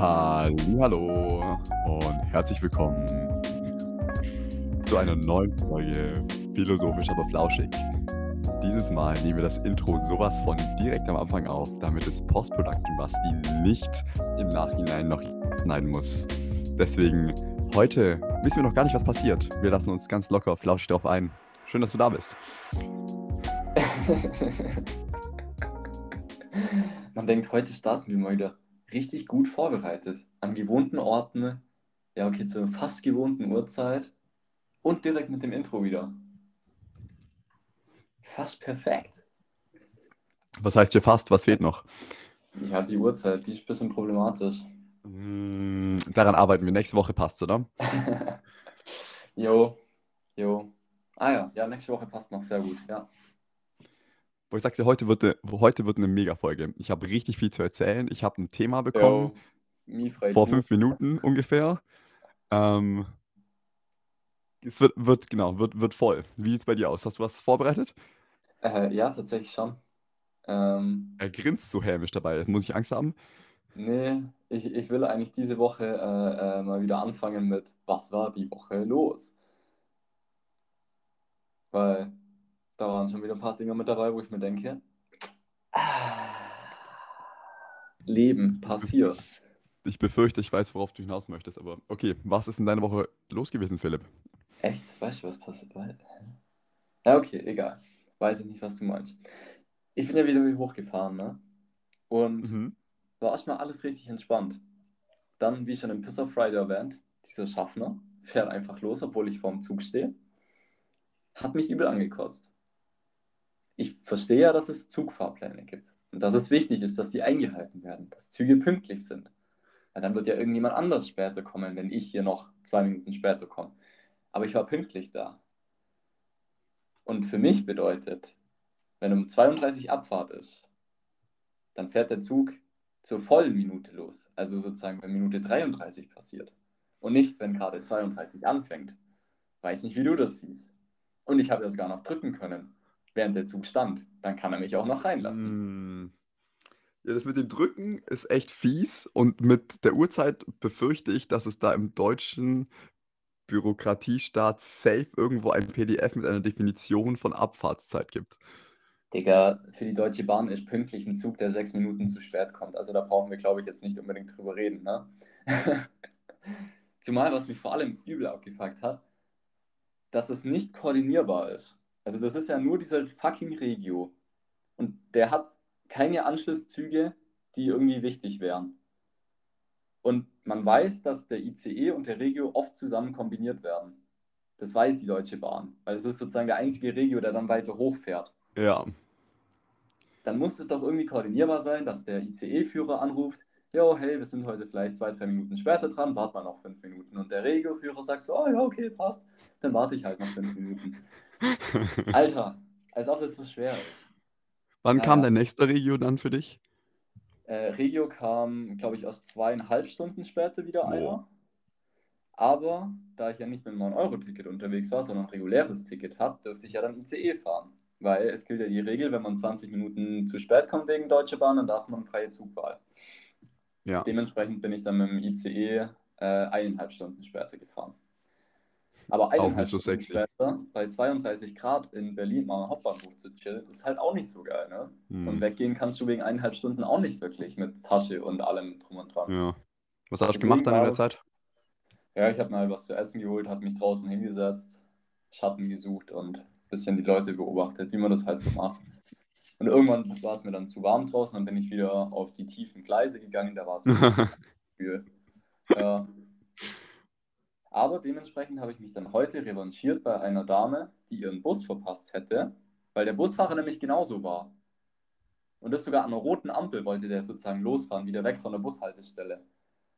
Hallo und herzlich willkommen zu einer neuen Folge Philosophisch aber flauschig. Dieses Mal nehmen wir das Intro sowas von direkt am Anfang auf, damit es Post-Production Basti nicht im Nachhinein noch schneiden muss. Deswegen heute wissen wir noch gar nicht, was passiert. Wir lassen uns ganz locker flauschig drauf ein. Schön, dass du da bist. Man denkt, heute starten wir mal wieder richtig gut vorbereitet. An gewohnten Orten, ja, okay, zur fast gewohnten Uhrzeit und direkt mit dem Intro wieder. Fast perfekt. Was heißt hier fast? Was fehlt noch? Ja, die Uhrzeit, die ist ein bisschen problematisch. Mm, daran arbeiten wir. Nächste Woche passt, oder? jo, jo. Ah ja, ja, nächste Woche passt noch sehr gut, ja. Wo ich sagte, heute wird eine, heute wird eine Mega-Folge. Ich habe richtig viel zu erzählen. Ich habe ein Thema bekommen. Jo, vor fünf Minuten ungefähr. Ähm, es wird, wird, genau, wird, wird voll. Wie sieht es bei dir aus? Hast du was vorbereitet? Äh, ja, tatsächlich schon. Ähm, er grinst so hämisch dabei. Muss ich Angst haben? Nee, ich, ich will eigentlich diese Woche äh, äh, mal wieder anfangen mit, was war die Woche los? Weil da waren schon wieder ein paar Dinge mit dabei, wo ich mir denke, ah, Leben passiert. Ich befürchte, ich weiß, worauf du hinaus möchtest, aber okay, was ist in deiner Woche los gewesen, Philipp? Echt? Weißt du, was passiert? Ja, okay, egal. Weiß ich nicht, was du meinst. Ich bin ja wieder hochgefahren, ne? Und mhm. war erstmal alles richtig entspannt. Dann, wie schon im Piss of Friday erwähnt, dieser Schaffner fährt einfach los, obwohl ich vorm Zug stehe. Hat mich übel angekotzt. Ich verstehe ja, dass es Zugfahrpläne gibt. Und dass es wichtig ist, dass die eingehalten werden, dass Züge pünktlich sind. Weil dann wird ja irgendjemand anders später kommen, wenn ich hier noch zwei Minuten später komme. Aber ich war pünktlich da. Und für mich bedeutet, wenn um 32 Abfahrt ist, dann fährt der Zug zur vollen Minute los. Also sozusagen, wenn Minute 33 passiert. Und nicht, wenn gerade 32 anfängt. Weiß nicht, wie du das siehst. Und ich habe ja sogar noch drücken können, während der Zug stand. Dann kann er mich auch noch reinlassen. Mm. Ja, das mit dem Drücken ist echt fies. Und mit der Uhrzeit befürchte ich, dass es da im deutschen Bürokratiestaat safe irgendwo ein PDF mit einer Definition von Abfahrtszeit gibt. Digga, für die Deutsche Bahn ist pünktlich ein Zug, der sechs Minuten zu spät kommt. Also da brauchen wir, glaube ich, jetzt nicht unbedingt drüber reden. Ne? Zumal, was mich vor allem übel abgefuckt hat, dass es nicht koordinierbar ist. Also das ist ja nur dieser fucking Regio. Und der hat keine Anschlusszüge, die irgendwie wichtig wären. Und man weiß, dass der ICE und der Regio oft zusammen kombiniert werden. Das weiß die Deutsche Bahn, weil es ist sozusagen der einzige Regio, der dann weiter hochfährt. Ja. Dann muss es doch irgendwie koordinierbar sein, dass der ICE-Führer anruft, jo, hey, wir sind heute vielleicht zwei, drei Minuten später dran, wart mal noch fünf Minuten. Und der Regio-Führer sagt so, oh ja, okay, passt, dann warte ich halt noch fünf Minuten. Alter, als ob es so schwer ist. Wann naja. kam der nächste Regio dann für dich? Äh, Regio kam, glaube ich, aus zweieinhalb Stunden später wieder oh. einer. Aber da ich ja nicht mit einem 9-Euro-Ticket unterwegs war, sondern ein reguläres Ticket habe, dürfte ich ja dann ICE fahren. Weil es gilt ja die Regel, wenn man 20 Minuten zu spät kommt wegen Deutsche Bahn, dann darf man freie Zugwahl. Ja. Dementsprechend bin ich dann mit dem ICE äh, eineinhalb Stunden später gefahren. Aber eineinhalb so Stunden später bei 32 Grad in Berlin mal am Hauptbahnhof zu chillen, ist halt auch nicht so geil, ne? Hm. Und weggehen kannst du wegen eineinhalb Stunden auch nicht wirklich mit Tasche und allem drum und dran. Ja. Was hast du gemacht dann in der Zeit? Ja, ich habe mal was zu essen geholt, habe mich draußen hingesetzt, Schatten gesucht und ein bisschen die Leute beobachtet, wie man das halt so macht. Und irgendwann war es mir dann zu warm draußen, dann bin ich wieder auf die tiefen Gleise gegangen, da war es kühl. Ja, aber dementsprechend habe ich mich dann heute revanchiert bei einer Dame, die ihren Bus verpasst hätte, weil der Busfahrer nämlich genauso war. Und das sogar an einer roten Ampel wollte der sozusagen losfahren, wieder weg von der Bushaltestelle.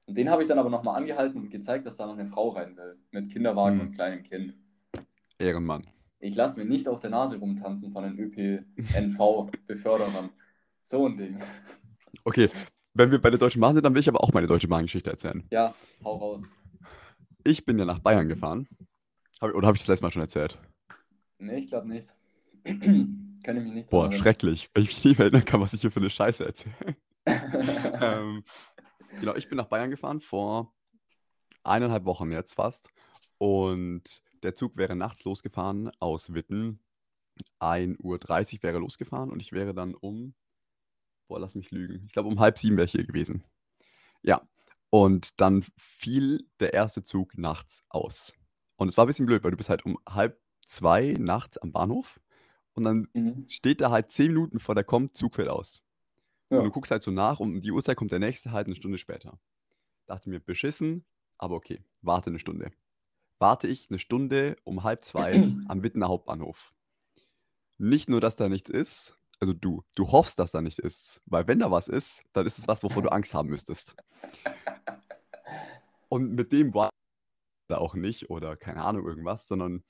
Und den habe ich dann aber nochmal angehalten und gezeigt, dass da noch eine Frau rein will, mit Kinderwagen hm. und kleinem Kind. Ehrenmann. Ich lasse mir nicht auf der Nase rumtanzen von den ÖPNV-Beförderern. so ein Ding. Okay, wenn wir bei der Deutschen Bahn sind, dann will ich aber auch meine Deutsche Bahn-Geschichte erzählen. Ja, hau raus. Ich bin ja nach Bayern gefahren. Hab, oder habe ich das letzte Mal schon erzählt? Nee, ich glaube nicht. Kann ich mich nicht Boah, schrecklich. Wenn ich mich nicht mehr erinnern kann, was ich hier für eine Scheiße erzähle. ähm, Genau, ich bin nach Bayern gefahren vor eineinhalb Wochen jetzt fast. Und der Zug wäre nachts losgefahren aus Witten. 1.30 Uhr wäre losgefahren und ich wäre dann um, boah, lass mich lügen, ich glaube um halb sieben wäre ich hier gewesen. Ja, und dann fiel der erste Zug nachts aus. Und es war ein bisschen blöd, weil du bist halt um halb zwei nachts am Bahnhof und dann mhm. steht da halt zehn Minuten bevor der kommt, Zug fällt aus. Ja. Und du guckst halt so nach und um die Uhrzeit kommt der nächste halt eine Stunde später. Dachte mir, beschissen, aber okay, warte eine Stunde. Warte ich eine Stunde um halb zwei am Wittener Hauptbahnhof. Nicht nur, dass da nichts ist, also du, du hoffst, dass da nichts ist, weil wenn da was ist, dann ist es was, wovor du Angst haben müsstest. Und mit dem war da auch nicht oder keine Ahnung irgendwas, sondern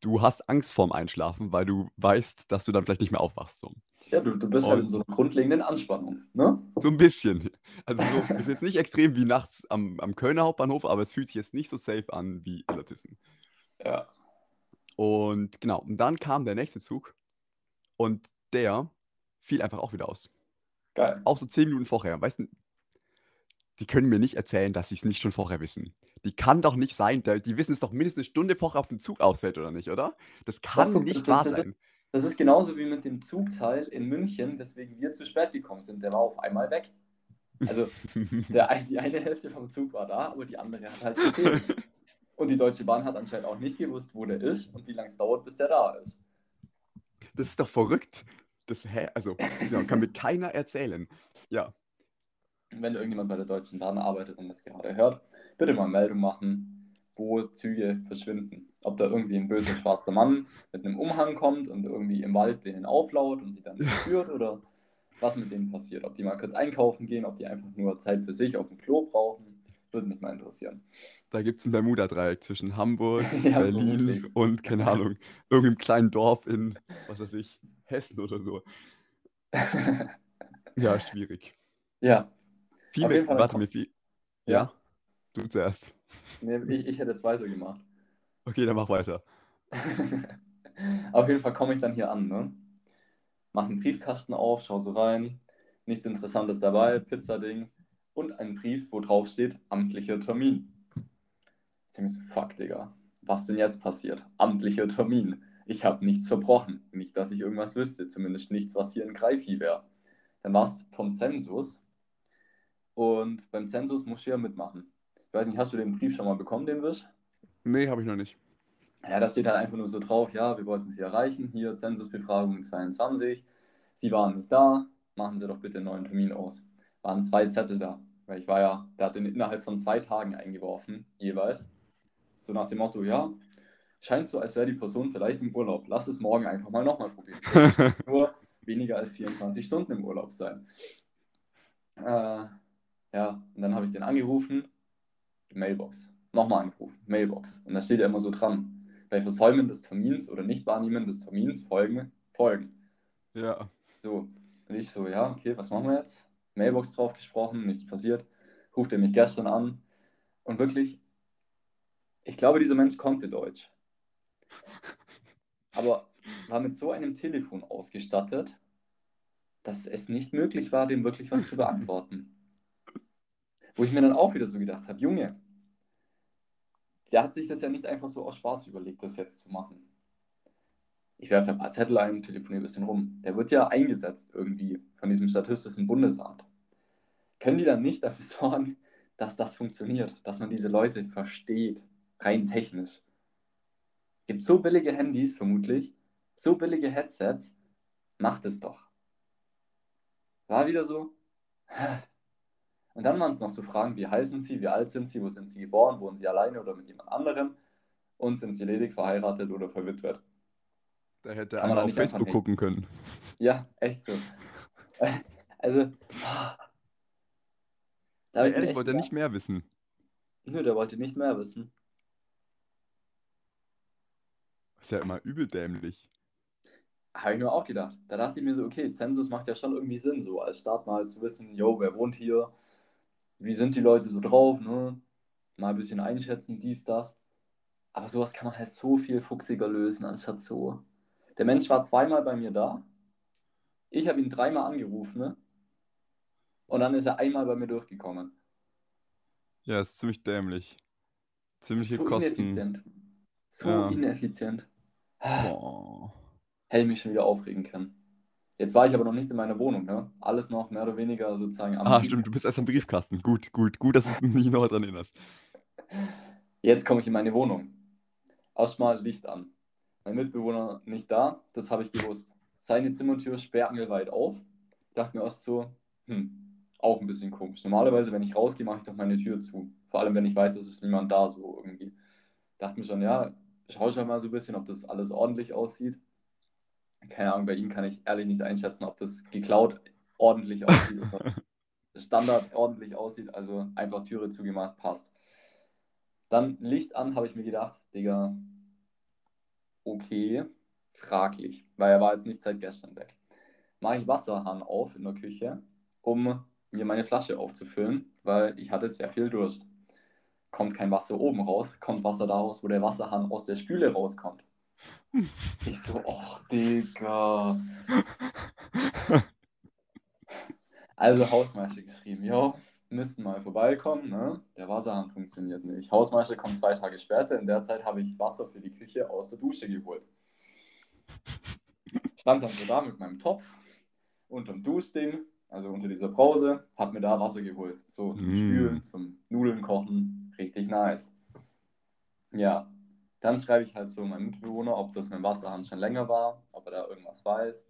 du hast Angst vorm Einschlafen, weil du weißt, dass du dann vielleicht nicht mehr aufwachst. So. Ja, du, du bist und halt in so einer grundlegenden Anspannung, ne? So ein bisschen. Also so, ist jetzt nicht extrem wie nachts am, am Kölner Hauptbahnhof, aber es fühlt sich jetzt nicht so safe an wie Illertissen. Ja. Und genau, und dann kam der nächste Zug und der fiel einfach auch wieder aus. Geil. Auch so zehn Minuten vorher. Weißt du, die können mir nicht erzählen, dass sie es nicht schon vorher wissen. Die kann doch nicht sein. Die wissen es doch mindestens eine Stunde vorher, ob ein Zug ausfällt oder nicht, oder? Das kann Doch, nicht das, wahr das, sein. Das ist genauso wie mit dem Zugteil in München, weswegen wir zu spät gekommen sind. Der war auf einmal weg. Also der, die eine Hälfte vom Zug war da, aber die andere hat halt gefehlt. Und die Deutsche Bahn hat anscheinend auch nicht gewusst, wo der ist und wie lange es dauert, bis der da ist. Das ist doch verrückt. Das, hä? Also, ja, kann mir keiner erzählen. Ja wenn irgendjemand bei der Deutschen Bahn arbeitet und das gerade hört, bitte mal Meldung machen, wo Züge verschwinden. Ob da irgendwie ein böser schwarzer Mann mit einem Umhang kommt und irgendwie im Wald denen auflaut und die dann führt oder was mit denen passiert. Ob die mal kurz einkaufen gehen, ob die einfach nur Zeit für sich auf dem Klo brauchen, würde mich mal interessieren. Da gibt es ein Bermuda-Dreieck zwischen Hamburg, ja, Berlin vermutlich. und, keine Ahnung, irgendeinem kleinen Dorf in, was weiß ich, Hessen oder so. ja, schwierig. Ja, viel mehr, warte mir viel. Ja? ja? Du zuerst. Nee, ich, ich hätte zweite gemacht. Okay, dann mach weiter. auf jeden Fall komme ich dann hier an, ne? Mach einen Briefkasten auf, schau so rein. Nichts Interessantes dabei, Pizzading und ein Brief, wo drauf steht, amtlicher Termin. Ich denke mir so, fuck, Digga. Was denn jetzt passiert? Amtlicher Termin. Ich habe nichts verbrochen. Nicht, dass ich irgendwas wüsste. Zumindest nichts, was hier in Greifi wäre. Dann war es vom Zensus und beim Zensus musst du ja mitmachen. Ich weiß nicht, hast du den Brief schon mal bekommen, den Wisch? Nee, habe ich noch nicht. Ja, da steht halt einfach nur so drauf, ja, wir wollten Sie erreichen, hier Zensusbefragung 22. Sie waren nicht da, machen Sie doch bitte einen neuen Termin aus. Waren zwei Zettel da, weil ich war ja, der hat den innerhalb von zwei Tagen eingeworfen, jeweils. So nach dem Motto, ja, scheint so, als wäre die Person vielleicht im Urlaub. Lass es morgen einfach mal nochmal probieren. nur weniger als 24 Stunden im Urlaub sein. Äh, ja, und dann habe ich den angerufen, Mailbox. Nochmal angerufen, Mailbox. Und da steht ja immer so dran, bei Versäumen des Termins oder Nichtwahrnehmen des Termins folgen Folgen. Ja. So, und ich so, ja, okay, was machen wir jetzt? Mailbox drauf gesprochen, nichts passiert. Ruft er mich gestern an. Und wirklich, ich glaube, dieser Mensch konnte Deutsch. Aber war mit so einem Telefon ausgestattet, dass es nicht möglich war, dem wirklich was zu beantworten. Wo ich mir dann auch wieder so gedacht habe, Junge, der hat sich das ja nicht einfach so aus Spaß überlegt, das jetzt zu machen. Ich werfe ein paar Zettel ein, telefoniere ein bisschen rum. Der wird ja eingesetzt irgendwie von diesem Statistischen Bundesamt. Können die dann nicht dafür sorgen, dass das funktioniert, dass man diese Leute versteht, rein technisch? Gibt so billige Handys vermutlich, so billige Headsets, macht es doch. War wieder so, und dann waren es noch so Fragen, wie heißen Sie, wie alt sind Sie, wo sind Sie geboren, wohnen Sie alleine oder mit jemand anderem und sind Sie ledig, verheiratet oder verwitwet. Da hätte Kann einer auf Facebook gucken können. Ja, echt so. Also, da ja, ehrlich, wollte er nicht mehr wissen. Nö, der wollte nicht mehr wissen. Ist ja immer übel dämlich. Habe ich mir auch gedacht. Da dachte ich mir so, okay, Zensus macht ja schon irgendwie Sinn, so als Start mal zu wissen, yo, wer wohnt hier, wie sind die Leute so drauf, ne? Mal ein bisschen einschätzen, dies, das. Aber sowas kann man halt so viel fuchsiger lösen, anstatt so. Der Mensch war zweimal bei mir da. Ich habe ihn dreimal angerufen, ne? Und dann ist er einmal bei mir durchgekommen. Ja, ist ziemlich dämlich. Ziemliche So Kosten. ineffizient. So Ja. ineffizient. Boah. Hätte ich mich schon wieder aufregen können. Jetzt war ich aber noch nicht in meiner Wohnung, ne? Alles noch mehr oder weniger sozusagen am Ah, stimmt, du bist erst am Briefkasten. Gut, gut, gut, dass du dich noch dran erinnerst. Jetzt komme ich in meine Wohnung. Erstmal Licht an. Mein Mitbewohner nicht da, das habe ich gewusst. Seine Zimmertür sperrangelweit auf. Ich dachte mir erst so, hm, auch ein bisschen komisch. Normalerweise, wenn ich rausgehe, mache ich doch meine Tür zu. Vor allem, wenn ich weiß, es ist niemand da, so irgendwie. Dachte mir schon, ja, schau schon mal so ein bisschen, ob das alles ordentlich aussieht. Keine Ahnung, bei ihm kann ich ehrlich nicht einschätzen, ob das geklaut ordentlich aussieht oder Standard ordentlich aussieht. Also einfach Türe zugemacht, passt. Dann Licht an, habe ich mir gedacht, Digga, okay, fraglich, weil er war jetzt nicht seit gestern weg. Mache ich Wasserhahn auf in der Küche, um mir meine Flasche aufzufüllen, weil ich hatte sehr viel Durst. Kommt kein Wasser oben raus, kommt Wasser da raus, wo der Wasserhahn aus der Spüle rauskommt. Ich so, ach Digga. Also Hausmeister geschrieben, jo, müssten mal vorbeikommen, ne? Der Wasserhahn funktioniert nicht. Hausmeister kommt zwei Tage später, in der Zeit habe ich Wasser für die Küche aus der Dusche geholt. Stand dann so da mit meinem Topf unterm Duschding, also unter dieser Brause, hab mir da Wasser geholt. So zum Mm. Spülen, zum Nudeln kochen, richtig nice. Ja, dann schreibe ich halt so meinem Mitbewohner, ob das mit dem Wasserhahn schon länger war, ob er da irgendwas weiß.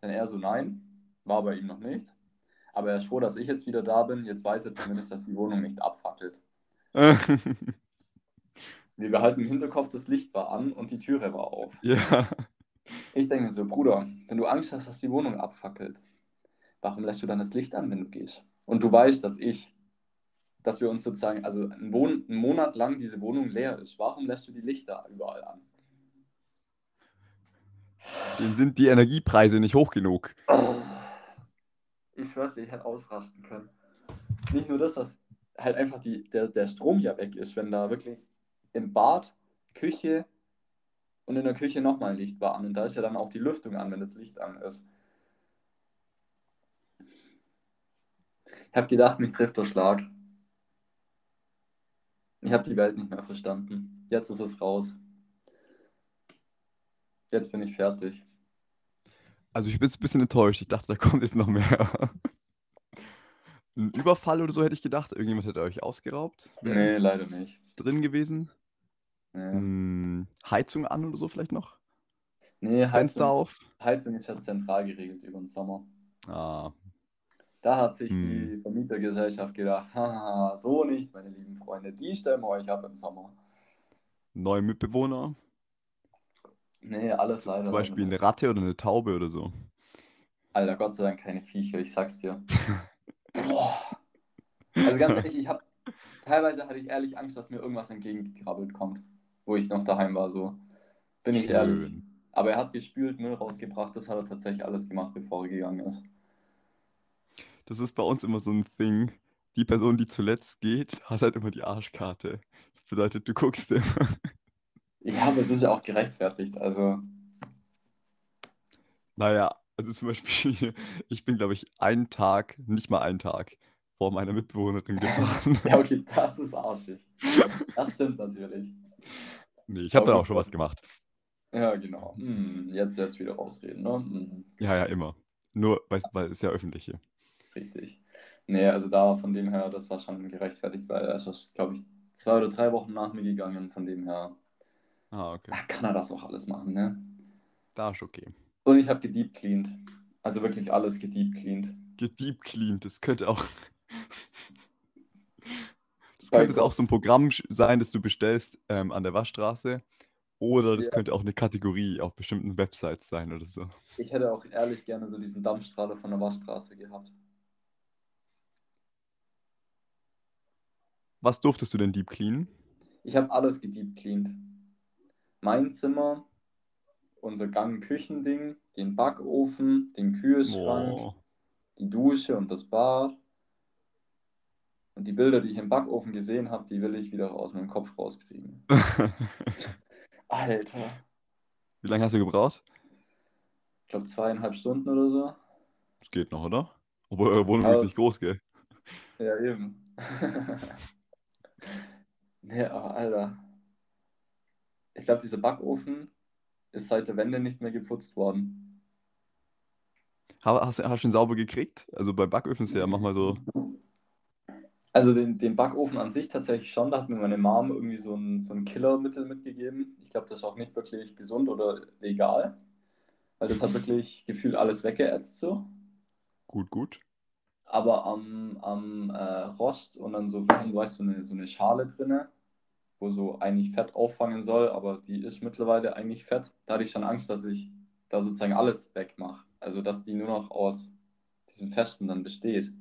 Dann er so, nein, war bei ihm noch nicht. Aber er ist froh, dass ich jetzt wieder da bin. Jetzt weiß er zumindest, dass die Wohnung nicht abfackelt. Wir behalten im Hinterkopf, das Licht war an und die Türe war auf. ja. Ich denke mir so, Bruder, wenn du Angst hast, dass die Wohnung abfackelt, warum lässt du dann das Licht an, wenn du gehst? Und du weißt, dass ich, dass wir uns sozusagen, also einen, Wohn einen Monat lang diese Wohnung leer ist. Warum lässt du die Lichter überall an? Dem sind die Energiepreise nicht hoch genug. Ich schwör's dir, ich hätte ausrasten können. Nicht nur das, dass halt einfach die, der, der Strom ja weg ist, wenn da wirklich im Bad, Küche und in der Küche nochmal Licht war an. Und da ist ja dann auch die Lüftung an, wenn das Licht an ist. Ich habe gedacht, mich trifft der Schlag. Ich habe die Welt nicht mehr verstanden. Jetzt ist es raus. Jetzt bin ich fertig. Also ich bin jetzt ein bisschen enttäuscht. Ich dachte, da kommt jetzt noch mehr. Ein Überfall oder so hätte ich gedacht. Irgendjemand hätte euch ausgeraubt. Nee, leider nicht. Drin gewesen. Nee, Hm, Heizung an oder so vielleicht noch. nee Fenster Heizung, auf. Heizung ist ja zentral geregelt über den Sommer. Ah, Da hat sich Hm. die Vermietergesellschaft gedacht, haha, so nicht, meine lieben Freunde, die stellen wir euch ab im Sommer. neue Mitbewohner. Nee, alles leider. Zum Beispiel eine Ratte oder eine Taube oder so. Alter, Gott sei Dank keine Viecher, ich sag's dir. Boah. Also ganz ehrlich, ich hab, teilweise hatte ich ehrlich Angst, dass mir irgendwas entgegengekrabbelt kommt, wo ich noch daheim war, so. Bin ich ehrlich. Schön. Aber er hat gespült, Müll rausgebracht, das hat er tatsächlich alles gemacht, bevor er gegangen ist. Das ist bei uns immer so ein Thing. Die Person, die zuletzt geht, hat halt immer die Arschkarte. Das bedeutet, du guckst immer. Ja, aber es ist ja auch gerechtfertigt, also. Naja, also zum Beispiel, ich bin, glaube ich, einen Tag, nicht mal einen Tag, vor meiner Mitbewohnerin gefahren. Ja, okay, das ist arschig. Das stimmt natürlich. Nee, ich habe dann Okay. auch schon was gemacht. Ja, genau. Hm, jetzt jetzt wieder rausreden, ne? Hm, Ja, ja, immer. Nur, weil, weil es ja öffentlich hier. Richtig. Nee, also da von dem her, das war schon gerechtfertigt, weil er ist, glaube ich, zwei oder drei Wochen nach mir gegangen. Von dem her Ah, okay. ah, kann er das auch alles machen, ne? Da ist okay. Und ich habe gedeep cleaned. Also wirklich alles gedeep cleaned. Gedeep cleaned, das könnte auch. Das könnte Gott. auch so ein Programm sein, das du bestellst ähm, an der Waschstraße. Oder das Ja. könnte auch eine Kategorie auf bestimmten Websites sein oder so. Ich hätte auch ehrlich gerne so diesen Dampfstrahler von der Waschstraße gehabt. Was durftest du denn deep cleanen? Ich habe alles gedeep cleaned. Mein Zimmer, unser Gang-Küchending, den Backofen, den Kühlschrank. Oh. die Dusche und das Bad. Und die Bilder, die ich im Backofen gesehen habe, die will ich wieder aus meinem Kopf rauskriegen. Alter. Wie lange hast du gebraucht? Ich glaube zweieinhalb Stunden oder so. Das geht noch, oder? Obwohl eure Wohnung ist nicht groß, gell? Ja, eben. ja, Alter. Ich glaube, dieser Backofen ist seit der Wende nicht mehr geputzt worden. Hast, hast du ihn sauber gekriegt? Also bei Backöfen ist ja manchmal so. Also den, den Backofen an sich tatsächlich schon. Da hat mir meine Mom irgendwie so ein, so ein Killermittel mitgegeben. Ich glaube, das ist auch nicht wirklich gesund oder legal. Weil das hat wirklich gefühlt alles weggeätzt so. Gut, gut. Aber am, am äh, Rost und dann so, du weißt, so eine, so eine Schale drinne, wo so eigentlich Fett auffangen soll, aber die ist mittlerweile eigentlich Fett. Da hatte ich schon Angst, dass ich da sozusagen alles wegmache. Also dass die nur noch aus diesem Festen dann besteht.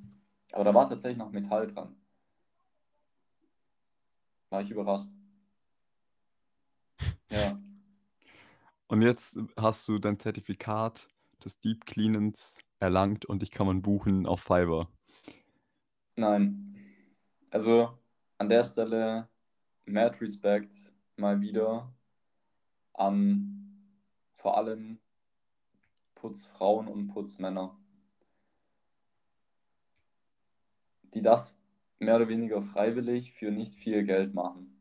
Aber da war tatsächlich noch Metall dran. War ich überrascht. Ja. Und jetzt hast du dein Zertifikat des Deep Cleanens erlangt und dich kann man buchen auf Fiverr. Nein. Also an der Stelle mad Respect mal wieder an vor allem Putzfrauen und Putzmänner, die das mehr oder weniger freiwillig für nicht viel Geld machen.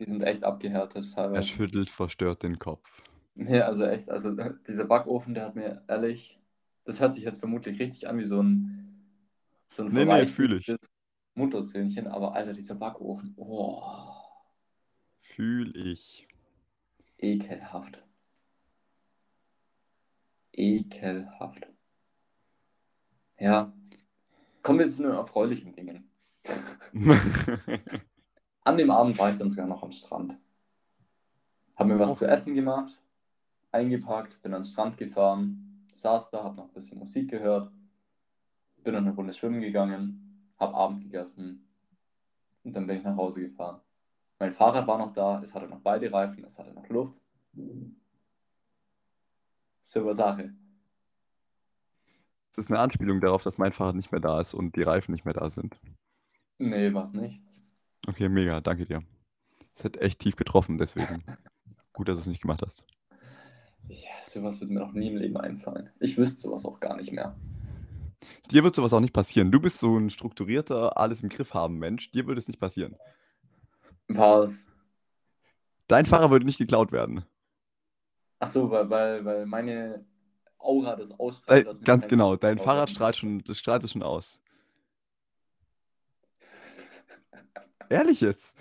Die sind echt abgehärtet teilweise. Er schüttelt verstört den Kopf. Ja, also echt, also dieser Backofen, der hat mir ehrlich, das hört sich jetzt vermutlich richtig an wie so ein, so ein nee, nee, fühle ich. Muttersöhnchen, aber Alter, dieser Backofen, oh. Fühl ich. Ekelhaft. Ekelhaft. Ja. Kommen wir jetzt zu den erfreulichen Dingen. An dem Abend war ich dann sogar noch am Strand. Hab mir was okay. zu essen gemacht, eingepackt, bin an den Strand gefahren, saß da, hab noch ein bisschen Musik gehört, bin dann eine Runde schwimmen gegangen, hab Abend gegessen und dann bin ich nach Hause gefahren. Mein Fahrrad war noch da, es hatte noch beide Reifen, es hatte noch Luft. Super Sache. Das ist eine Anspielung darauf, dass mein Fahrrad nicht mehr da ist und die Reifen nicht mehr da sind. Nee, was nicht. Okay, mega, danke dir. Es hat echt tief getroffen, deswegen. Gut, dass du es nicht gemacht hast. Ja, sowas wird mir noch nie im Leben einfallen. Ich wüsste sowas auch gar nicht mehr. Dir wird sowas auch nicht passieren. Du bist so ein strukturierter, alles im Griff haben Mensch. Dir würde es nicht passieren. Was? Dein Fahrer würde nicht geklaut werden. Ach so, weil, weil, weil meine Aura das ausstrahlt. Äh, ganz genau, dein Fahrrad strahlt schon, das strahlt es schon aus. Ehrlich jetzt?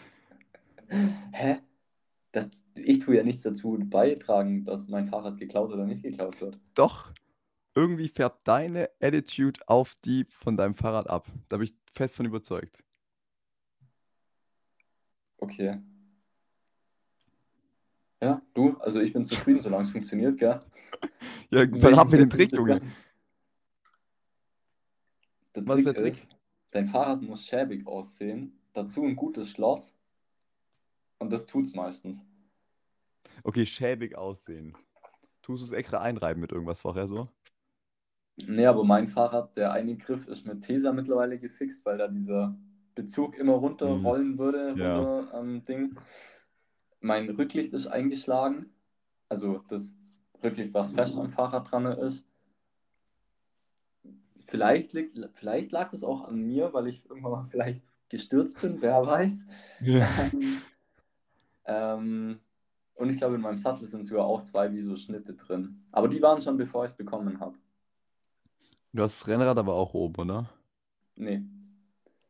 Hä? Das, ich tue ja nichts dazu beitragen, dass mein Fahrrad geklaut oder nicht geklaut wird. Doch. Irgendwie färbt deine Attitude auf die von deinem Fahrrad ab. Da bin ich fest von überzeugt. Okay. Ja, du, also ich bin zufrieden, solange es funktioniert, gell? ja, dann haben wir den Trick, Junge. Der Was Trick ist der Trick? Ist, dein Fahrrad muss schäbig aussehen, dazu ein gutes Schloss und das tut's meistens. Okay, schäbig aussehen. Tust du es extra einreiben mit irgendwas vorher so? Nee, aber mein Fahrrad, der eine Griff ist mit Tesa mittlerweile gefixt, weil da dieser Bezug immer runterrollen hm. würde, ja. runter ähm, Ding. Mein Rücklicht ist eingeschlagen. Also das Rücklicht, was fest am Fahrrad dran ist. Vielleicht, liegt, vielleicht lag das auch an mir, weil ich irgendwann mal vielleicht gestürzt bin, wer weiß. Ja. ähm, und ich glaube, in meinem Sattel sind sogar auch zwei wie so Schnitte drin. Aber die waren schon, bevor ich es bekommen habe. Du hast das Rennrad aber auch oben, oder? Nee.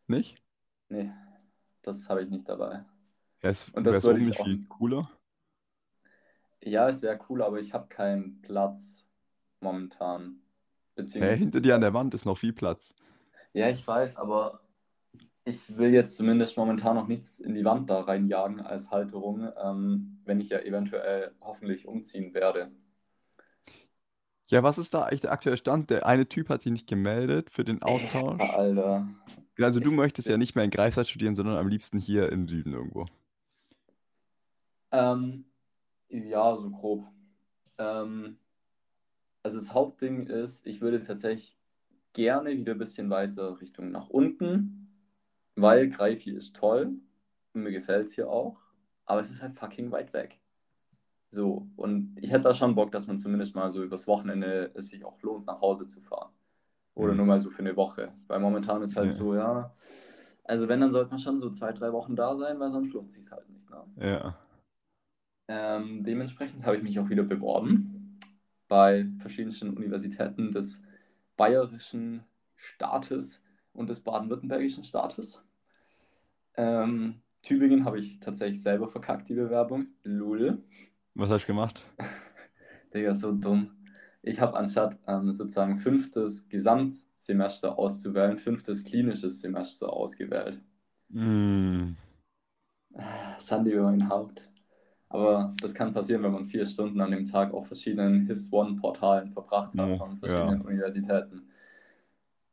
Nicht? Nee, das habe ich nicht dabei. Ja, es, und das würde ich auch... viel cooler? Ja, es wäre cool, aber ich habe keinen Platz momentan. Hä, hinter dir an der Wand ist noch viel Platz. Ja, ich weiß, aber ich will jetzt zumindest momentan noch nichts in die Wand da reinjagen als Halterung, ähm, wenn ich ja eventuell hoffentlich umziehen werde. Ja, was ist da eigentlich der aktuelle Stand? Der eine Typ hat sich nicht gemeldet für den Austausch. Ja, Alter. Also du möchtest ja nicht mehr in Greifswald studieren, sondern am liebsten hier im Süden irgendwo. Ähm, ja, so grob. Ähm, also das Hauptding ist, ich würde tatsächlich gerne wieder ein bisschen weiter Richtung nach unten, weil Greifi ist toll und mir gefällt es hier auch, aber es ist halt fucking weit weg. So, und ich hätte da schon Bock, dass man zumindest mal so übers Wochenende es sich auch lohnt, nach Hause zu fahren. Oder mhm. nur mal so für eine Woche. Weil momentan ist halt ja. so, ja, also wenn, dann sollte man schon so zwei, drei Wochen da sein, weil sonst lohnt sich halt nicht. Ne? Ja. Ähm, dementsprechend habe ich mich auch wieder beworben bei verschiedenen Universitäten des bayerischen Staates und des baden-württembergischen Staates. Ähm, Tübingen habe ich tatsächlich selber verkackt, die Bewerbung. Lul. Was hast du gemacht? Digga, so dumm. Ich habe anstatt ähm, sozusagen fünftes Gesamtsemester auszuwählen, fünftes klinisches Semester ausgewählt. Mm. Schande über mein Haupt. Aber das kann passieren, wenn man vier Stunden an dem Tag auf verschiedenen HIS-One-Portalen verbracht hat, oh, von verschiedenen ja. Universitäten.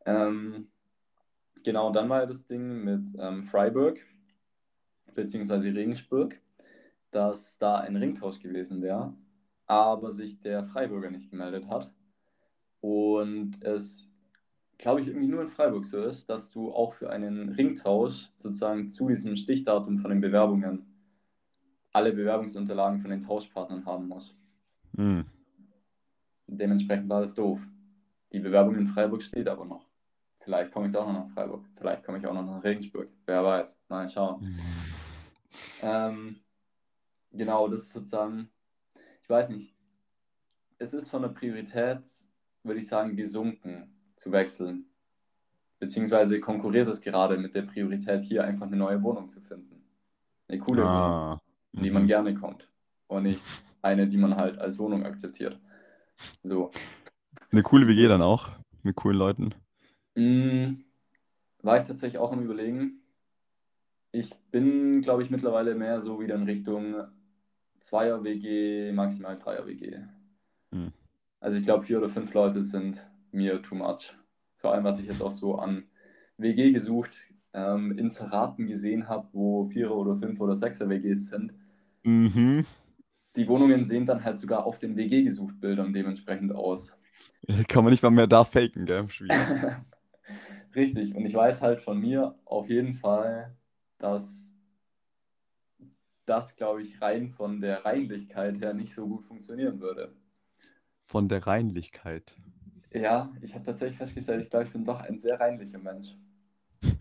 Ähm, genau, dann war ja das Ding mit ähm, Freiburg, beziehungsweise Regensburg dass da ein Ringtausch gewesen wäre, aber sich der Freiburger nicht gemeldet hat. Und es, glaube ich, irgendwie nur in Freiburg so ist, dass du auch für einen Ringtausch sozusagen zu diesem Stichdatum von den Bewerbungen alle Bewerbungsunterlagen von den Tauschpartnern haben musst. Hm. Dementsprechend war das doof. Die Bewerbung in Freiburg steht aber noch. Vielleicht komme ich doch noch nach Freiburg. Vielleicht komme ich auch noch nach Regensburg. Wer weiß. Mal schauen. Hm. Ähm, Genau, das ist sozusagen, ich weiß nicht, es ist von der Priorität, würde ich sagen, gesunken zu wechseln. Beziehungsweise konkurriert es gerade mit der Priorität, hier einfach eine neue Wohnung zu finden. Eine coole ah, Wohnung, in die man mhm. gerne kommt. Und nicht eine, die man halt als Wohnung akzeptiert. So. Eine coole WG dann auch, mit coolen Leuten. Mm, war ich tatsächlich auch am Überlegen. Ich bin, glaube ich, mittlerweile mehr so wieder in Richtung Zweier-WG, maximal Dreier-WG. Hm. Also ich glaube, vier oder fünf Leute sind mir too much. Vor allem, was ich jetzt auch so an WG gesucht, ähm, Inseraten gesehen habe, wo Vierer- oder Fünf- oder Sechser-WGs sind. Mhm. Die Wohnungen sehen dann halt sogar auf den WG-Gesucht-Bildern dementsprechend aus. Kann man nicht mal mehr da faken, gell? Richtig. Und ich weiß halt von mir auf jeden Fall, dass das, glaube ich, rein von der Reinlichkeit her nicht so gut funktionieren würde. Von der Reinlichkeit? Ja, ich habe tatsächlich festgestellt, ich glaube, ich bin doch ein sehr reinlicher Mensch.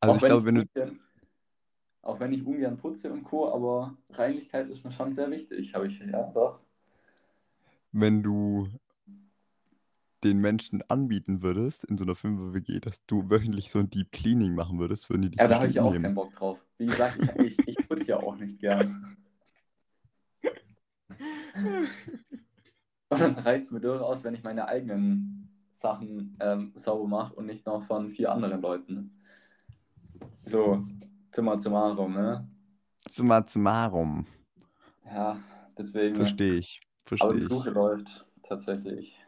Also auch ich glaube, wenn du... Ungern, auch wenn ich ungern putze und Co., aber Reinlichkeit ist mir schon sehr wichtig, habe ich, ja, doch. Wenn du den Menschen anbieten würdest, in so einer 5-WG, dass du wöchentlich so ein Deep Cleaning machen würdest, würden die dich Ja, da habe ich ja auch keinen Bock drauf. Wie gesagt, ich, ich, ich putze ja auch nicht gern. Und dann reicht es mir durchaus, wenn ich meine eigenen Sachen ähm, sauber mache und nicht noch von vier anderen Leuten. So, Zimmer Zimmarum, ne? Zimmer Zimmarum. Ja, deswegen. Verstehe ich. Versteh aber die Suche läuft tatsächlich.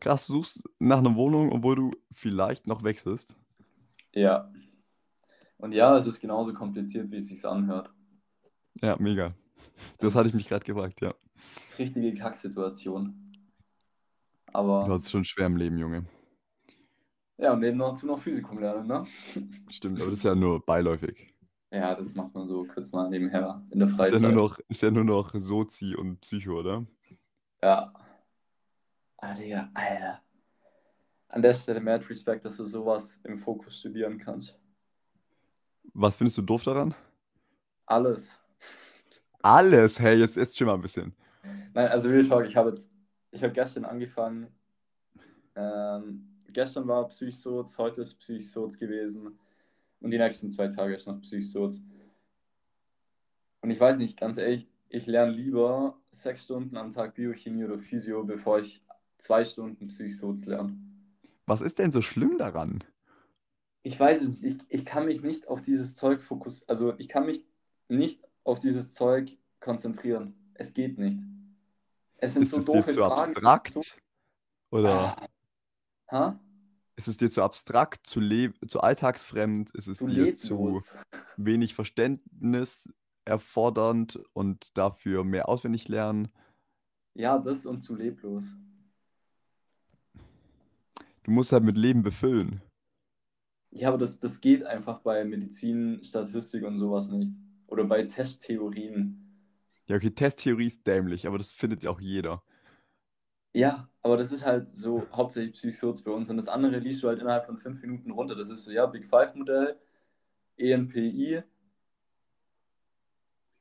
Krass, du suchst nach einer Wohnung, obwohl du vielleicht noch wechselst. Ja. Und ja, es ist genauso kompliziert, wie es sich anhört. Ja, mega. Das, das hatte ich mich gerade gefragt, ja. Richtige Kacksituation. Aber. Du hast schon schwer im Leben, Junge. Ja, und eben dazu noch Physikum lernen, ne? Stimmt, aber das ist ja nur beiläufig. Ja, das macht man so kurz mal nebenher in der Freizeit. Ist ja nur noch, ist ja nur noch Sozi und Psycho, oder? Ja. Ah, Digga, Alter. An der Stelle mehr Respekt, dass du sowas im Fokus studieren kannst. Was findest du doof daran? Alles. Alles? Hey, jetzt ist schon mal ein bisschen. Nein, also Real Talk, ich habe jetzt, ich habe gestern angefangen. Ähm, gestern war Psychsoz, heute ist Psychsoz gewesen. Und die nächsten zwei Tage ist noch Psychsoz. Und ich weiß nicht, ganz ehrlich, ich lerne lieber sechs Stunden am Tag Biochemie oder Physio, bevor ich zwei Stunden Psychsoz lernen. Was ist denn so schlimm daran? Ich weiß es nicht. Ich, ich kann mich nicht auf dieses Zeug fokussieren. Also ich kann mich nicht auf dieses Zeug konzentrieren. Es geht nicht. Es sind ist so es doofe dir zu Fragen. abstrakt? So... Oder? Ah. Ha? Ist es dir zu abstrakt, zu, zu alltagsfremd? Ist es zu dir leblos. zu wenig Verständnis erfordernd und dafür mehr auswendig lernen? Ja, das und zu leblos. Du musst halt mit Leben befüllen. Ja, aber das, das geht einfach bei Medizin, Statistik und sowas nicht. Oder bei Testtheorien. Ja, okay, Testtheorie ist dämlich, aber das findet ja auch jeder. Ja, aber das ist halt so hauptsächlich Psychoz bei uns. Und das andere liest du halt innerhalb von fünf Minuten runter. Das ist so, ja, Big Five-Modell, ENPI.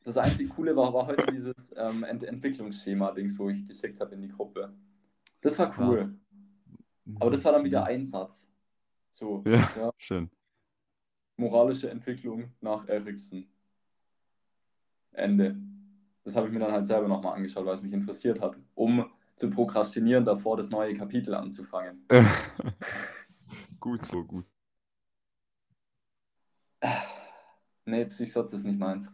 Das einzige Coole war, war heute dieses ähm, Ent Entwicklungsschema-Dings, wo ich geschickt habe in die Gruppe. Das war cool. Ja. Aber das war dann wieder mhm. So, ja, ja. schön. Moralische Entwicklung nach Erikson. Ende. Das habe ich mir dann halt selber nochmal angeschaut, weil es mich interessiert hat, um zu prokrastinieren, davor das neue Kapitel anzufangen. gut so, gut. Nee, Psychsotz ist nicht meins.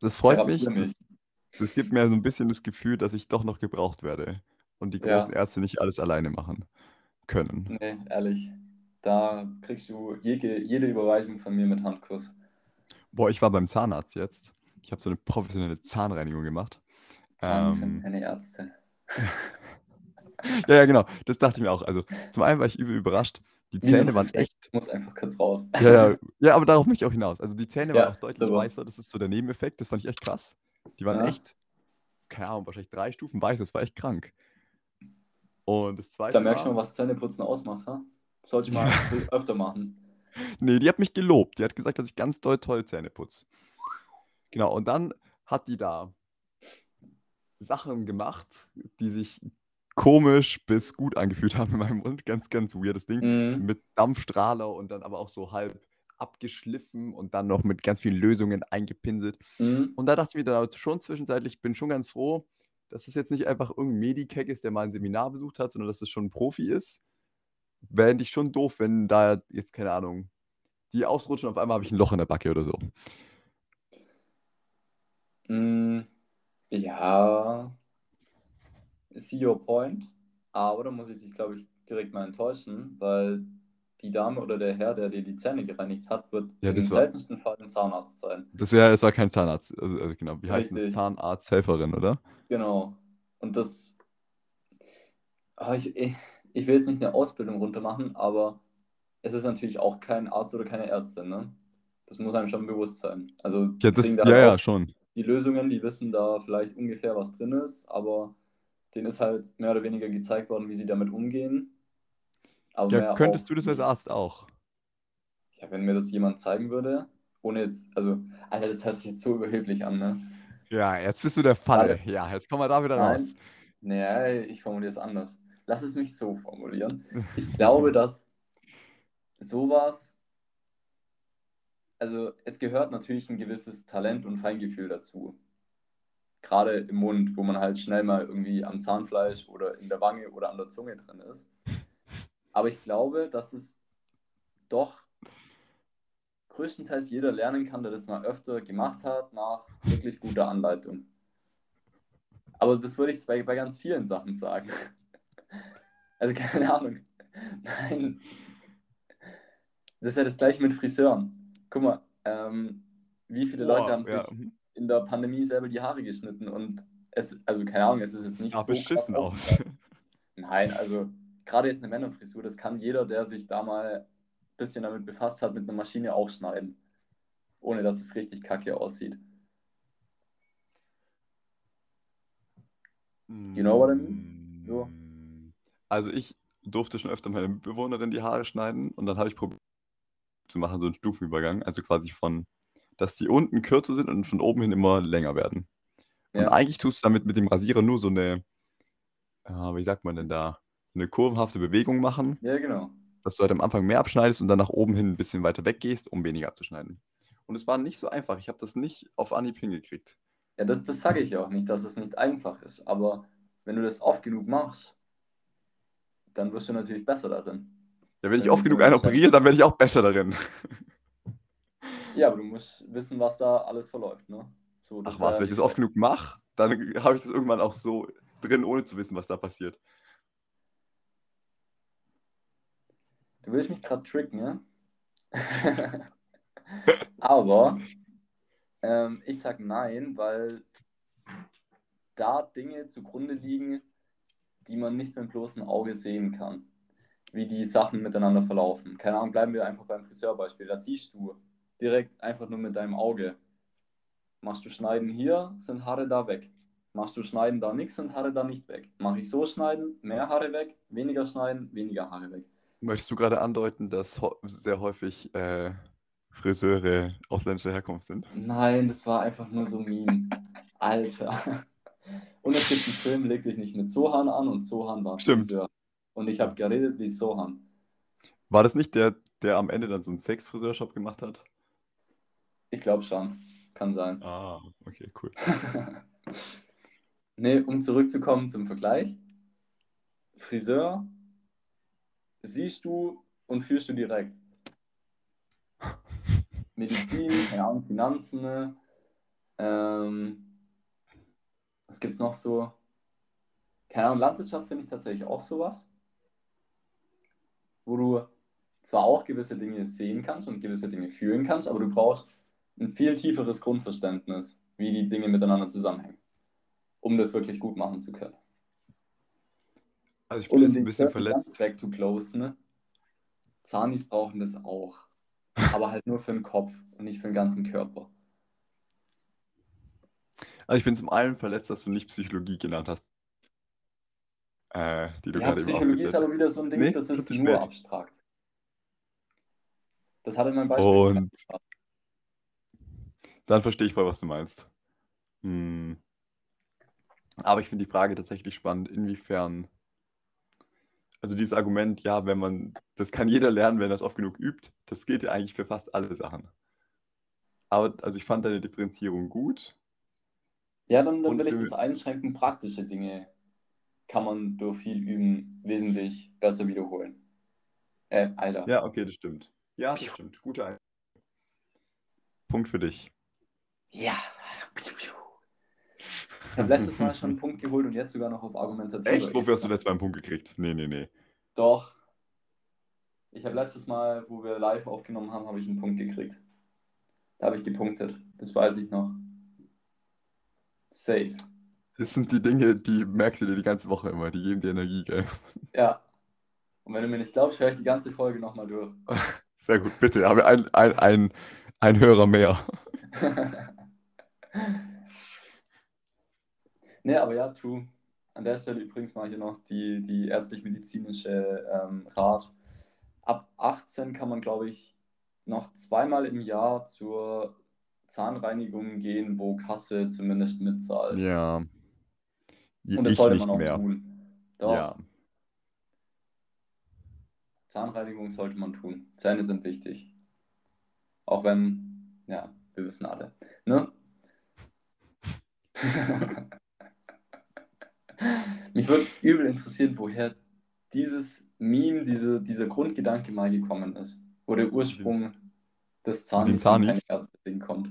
Das freut mich. Das, das, gibt mir so ein bisschen das Gefühl, dass ich doch noch gebraucht werde und die großen ja. Ärzte nicht alles alleine machen können. Nee, ehrlich. Da kriegst du jede, jede Überweisung von mir mit Handkuss. Boah, ich war beim Zahnarzt jetzt. Ich habe so eine professionelle Zahnreinigung gemacht. Zahn ähm, sind keine Ärzte. ja, ja, genau. Das dachte ich mir auch. Also, zum einen war ich übel überrascht. Die Zähne waren echt. Ich muss einfach kurz raus. ja, ja, ja, aber darauf möchte ich auch hinaus. Also, die Zähne waren auch deutlich so. weißer. Das ist so der Nebeneffekt. Das fand ich echt krass. Die waren ja. echt, keine Ahnung, wahrscheinlich drei Stufen weiß. Das war echt krank. Und das zweite. Da merkst du mal, was Zähneputzen ausmacht, ha? sollte ich mal öfter machen. Nee, die hat mich gelobt. Die hat gesagt, dass ich ganz doll toll Zähne putze. Genau, und dann hat die da Sachen gemacht, die sich komisch bis gut angefühlt haben in meinem Mund. Ganz, ganz weirdes Ding. Mhm. Mit Dampfstrahler und dann aber auch so halb abgeschliffen und dann noch mit ganz vielen Lösungen eingepinselt. Mhm. Und da dachte ich mir dann schon zwischenzeitlich, ich bin schon ganz froh, dass es jetzt nicht einfach irgendein Medikeck ist, der mal ein Seminar besucht hat, sondern dass es schon ein Profi ist. Wäre ich schon doof, wenn da jetzt, keine Ahnung, die ausrutschen und auf einmal habe ich ein Loch in der Backe oder so. Mm, ja, see your point. Aber da muss ich dich, glaube ich, direkt mal enttäuschen, weil die Dame oder der Herr, der dir die Zähne gereinigt hat, wird ja, im seltensten Fall ein Zahnarzt sein. Das, wär, das war kein Zahnarzt. Also, also genau, wie heißt das? Zahnarzthelferin, oder? Genau. Und das. Oh, ich, ich will jetzt nicht eine Ausbildung runtermachen, aber es ist natürlich auch kein Arzt oder keine Ärztin, ne? Das muss einem schon bewusst sein. Also, ja, das, da ja, ja, schon. Die Lösungen, die wissen da vielleicht ungefähr, was drin ist, aber denen ist halt mehr oder weniger gezeigt worden, wie sie damit umgehen. Aber ja, könntest du das als Arzt auch? Ja, wenn mir das jemand zeigen würde, ohne jetzt, also, Alter, das hört sich jetzt so überheblich an, ne? Ja, jetzt bist du der Falle. Ja, jetzt kommen wir da wieder Nein. raus. Nee, ich formuliere es anders. Lass es mich so formulieren. Ich glaube, dass sowas, also es gehört natürlich ein gewisses Talent und Feingefühl dazu. Gerade im Mund, wo man halt schnell mal irgendwie am Zahnfleisch oder in der Wange oder an der Zunge drin ist. Aber ich glaube, dass es doch größtenteils jeder lernen kann, der das mal öfter gemacht hat, nach wirklich guter Anleitung. Aber das würde ich bei, bei ganz vielen Sachen sagen. Also keine Ahnung. Nein, das ist ja das gleiche mit Friseuren. Guck mal, ähm, wie viele Leute haben ja. sich in der Pandemie selber die Haare geschnitten und es, also keine Ahnung, es ist jetzt nicht so. beschissen aus. Nein, also gerade jetzt eine Männerfrisur, das kann jeder, der sich da mal ein bisschen damit befasst hat, mit einer Maschine auch schneiden. Ohne dass es richtig kacke aussieht. You know what I mean? So. Also ich durfte schon öfter meine Mitbewohnerin die Haare schneiden und dann habe ich probiert, zu machen, so einen Stufenübergang. Also quasi von, dass die unten kürzer sind und von oben hin immer länger werden. Und ja. eigentlich tust du damit mit dem Rasierer nur so eine, äh, wie sagt man denn da, eine kurvenhafte Bewegung machen. Ja, genau. Dass du halt am Anfang mehr abschneidest und dann nach oben hin ein bisschen weiter weggehst, um weniger abzuschneiden. Und es war nicht so einfach. Ich habe das nicht auf Anhieb hingekriegt. Ja, das, das sage ich ja auch nicht, dass es nicht einfach ist. Aber wenn du das oft genug machst, dann wirst du natürlich besser darin. Ja, wenn ich oft genug einen operiere, dann werde ich auch besser darin. Ja, aber du musst wissen, was da alles verläuft, ne? So, Ach was, wenn ich das oft genug mache, dann habe ich das irgendwann auch so drin, ohne zu wissen, was da passiert. Du willst mich gerade tricken, ja? aber ähm, ich sag nein, weil da Dinge zugrunde liegen, die man nicht mit dem bloßen Auge sehen kann. wie die Sachen miteinander verlaufen. Keine Ahnung, bleiben wir einfach beim Friseurbeispiel. Da siehst du direkt einfach nur mit deinem Auge. Machst du Schneiden hier, sind Haare da weg. Machst du Schneiden da nichts, sind Haare da nicht weg. Mache ich so Schneiden, mehr Haare weg, weniger Schneiden, weniger Haare weg. Möchtest du gerade andeuten, dass sehr häufig äh, Friseure ausländischer Herkunft sind? Nein, das war einfach nur so ein Meme. Alter. Und es gibt einen Film, leg dich nicht mit Sohan an und Sohan war Stimmt. Friseur. Und ich habe geredet wie Sohan. War das nicht der, der am Ende dann so einen Sex-Friseurshop gemacht hat? Ich glaube schon. Kann sein. Ah, okay, cool. nee, um zurückzukommen zum Vergleich. Friseur siehst du und fühlst du direkt. Medizin, keine Ahnung, Finanzen, ne? ähm, was gibt es noch so? Keine Ahnung, Landwirtschaft finde ich tatsächlich auch sowas, wo du zwar auch gewisse Dinge sehen kannst und gewisse Dinge fühlen kannst, aber du brauchst ein viel tieferes Grundverständnis, wie die Dinge miteinander zusammenhängen, um das wirklich gut machen zu können. Also ich bin jetzt ein bisschen verletzt. Back to close, ne? Zanis brauchen das auch. Aber halt nur für den Kopf und nicht für den ganzen Körper. Also ich bin zum einen verletzt, dass du nicht Psychologie genannt hast. Äh, die du ja, gerade Psychologie ist aber wieder so ein Ding, nee, das ist nur abstrakt. Das hatte mein Beispiel. Und dann verstehe ich voll, was du meinst. Hm. Aber ich finde die Frage tatsächlich spannend, inwiefern, also dieses Argument, ja, wenn man, das kann jeder lernen, wenn er es oft genug übt, das gilt ja eigentlich für fast alle Sachen. Aber also ich fand deine Differenzierung gut. Ja, dann, dann will ich das einschränken. Praktische Dinge kann man durch viel Üben wesentlich besser wiederholen. Äh, Alter. Ja, okay, das stimmt. Ja, das stimmt. Guter Ein Punkt für dich. Ja. Ich habe letztes Mal schon einen Punkt geholt und jetzt sogar noch auf Argumentation. Echt? Wofür hast du letztes Mal einen Punkt gekriegt? Nee, nee, nee. Doch. Ich habe letztes Mal, wo wir live aufgenommen haben, habe ich einen Punkt gekriegt. Da habe ich gepunktet. Das weiß ich noch. Safe. Das sind die Dinge, die merkst du dir die ganze Woche immer. Die geben dir Energie, gell? Ja. Und wenn du mir nicht glaubst, höre ich die ganze Folge nochmal durch. Sehr gut, bitte. Haben wir ein, ein, ein, ein Hörer mehr. ne, aber ja, true. An der Stelle übrigens mal hier noch die, die ärztlich-medizinische ähm, Rat. Ab 18 kann man, glaube ich, noch zweimal im Jahr zur Zahnreinigung gehen, wo Kasse zumindest mitzahlt. Ja. Und das sollte man auch mehr. tun. Doch. Ja. Zahnreinigung sollte man tun. Zähne sind wichtig. Auch wenn, ja, wir wissen alle. Ne? Mich würde übel interessieren, woher dieses Meme, diese, dieser Grundgedanke mal gekommen ist. Wo der Ursprung des Zahnes Ärzte kommt.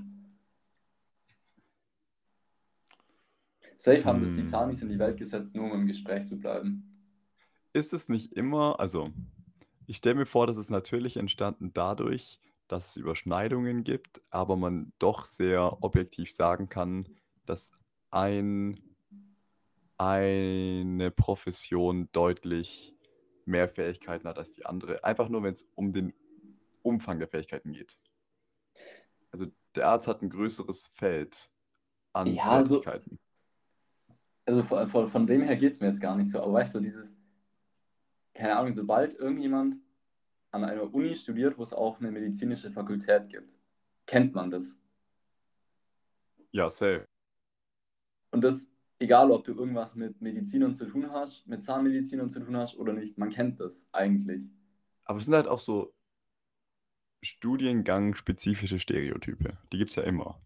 Safe haben das die Hm. Zanis in die Welt gesetzt, nur um im Gespräch zu bleiben. Ist es nicht immer, also ich stelle mir vor, das ist natürlich entstanden dadurch, dass es Überschneidungen gibt, aber man doch sehr objektiv sagen kann, dass ein, eine Profession deutlich mehr Fähigkeiten hat als die andere. Einfach nur, wenn es um den Umfang der Fähigkeiten geht. Also der Arzt hat ein größeres Feld an Ja, also, Tätigkeiten. also von, von, von dem her geht es mir jetzt gar nicht so. Aber weißt du, dieses, keine Ahnung, sobald irgendjemand an einer Uni studiert, wo es auch eine medizinische Fakultät gibt, kennt man das. Ja, safe. Und das, egal ob du irgendwas mit Medizinern zu tun hast, mit Zahnmedizinern zu tun hast oder nicht, man kennt das eigentlich. Aber es sind halt auch so Studiengang-spezifische Stereotype. Die gibt es ja immer.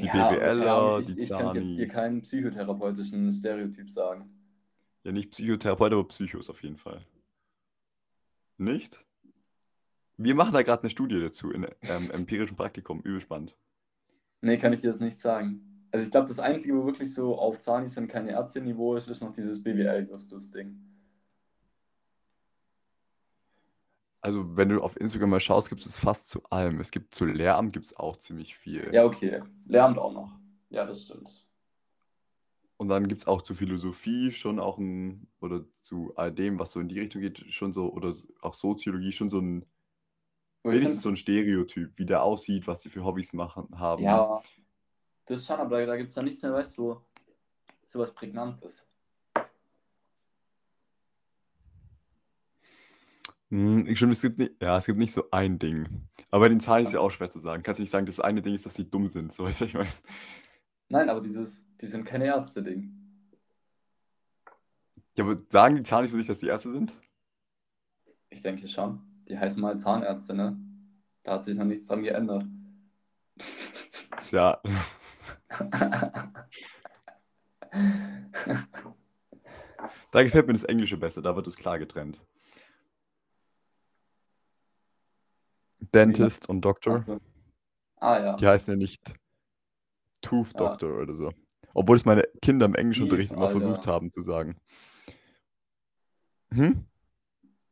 Die Ja, BWLer, ich, die ich könnte jetzt hier keinen psychotherapeutischen Stereotyp sagen. Ja, nicht Psychotherapeut, aber Psychos auf jeden Fall. Nicht? Wir machen da gerade eine Studie dazu in ähm, empirischem Praktikum. Übel spannend. Nee, kann ich dir jetzt nicht sagen. Also ich glaube, das Einzige, wo wirklich so auf Zanis und keine Ärzte-Niveau ist, ist noch dieses BWL-Justus-Ding. Also, wenn du auf Instagram mal schaust, gibt es fast zu allem. Es gibt zu Lehramt gibt es auch ziemlich viel. Ja, okay. Lehramt auch noch. Ja, das stimmt. Und dann gibt es auch zu Philosophie schon auch ein, oder zu all dem, was so in die Richtung geht, schon so, oder auch Soziologie, schon so ein, wenigstens so ein Stereotyp, wie der aussieht, was die für Hobbys machen, haben. Ja, das schon, aber da, da gibt es dann nichts mehr, weißt du, so was Prägnantes. Hm, ich stimmt, es gibt nicht, ja, es gibt nicht so ein Ding. Aber bei den Zahlen ist ja auch schwer zu sagen. Kannst du nicht sagen, das eine Ding ist, dass sie dumm sind, so weißt du, ich meine. Nein, aber dieses, die sind keine Ärzte-Ding. Ja, aber sagen die Zahlen nicht für sich, dass die Ärzte sind? Ich denke schon. Die heißen mal Zahnärzte, ne? Da hat sich noch nichts dran geändert. Ja. Da gefällt mir das Englische besser, da wird es klar getrennt. Dentist und Doktor. Achso. Ah ja. Die heißen ja nicht Tooth Ja. Doctor oder so. Obwohl es meine Kinder im Englischunterricht Teeth, immer versucht haben zu sagen. Hm?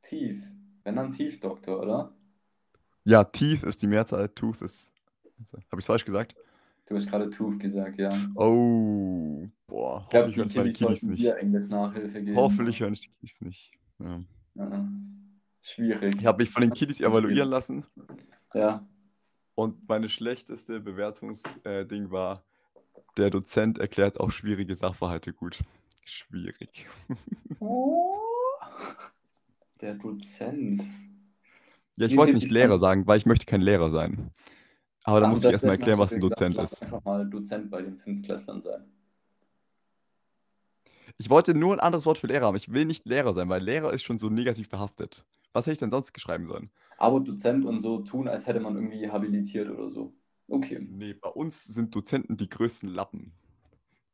Tief. Wenn dann Tiefdoktor, oder? Ja, Teeth ist die Mehrzahl, Tooth ist. Habe ich falsch gesagt? Du hast gerade Tooth gesagt, ja. Oh, boah. Ich glaube, hoffentlich die Kiddies Kiddies sollten nicht. dir Englisch Nachhilfe geben. Hoffentlich hören die Kiddies nicht. Ja. Ja. Schwierig. Ich habe mich von den Kiddies evaluieren lassen Ja. und meine schlechteste Bewertungsding war, der Dozent erklärt auch schwierige Sachverhalte gut. Schwierig. Der Dozent. Ja, ich Wie wollte nicht Lehrer sagen, weil ich möchte kein Lehrer sein. Aber da musste ich erstmal erklären, was ein Dozent ist. einfach mal Dozent bei den Fünftklässlern sein. Ich wollte nur ein anderes Wort für Lehrer haben. Ich will nicht Lehrer sein, weil Lehrer ist schon so negativ behaftet. Was hätte ich denn sonst schreiben sollen? Aber Dozent und so tun, als hätte man irgendwie habilitiert oder so. Okay. Nee, bei uns sind Dozenten die größten Lappen.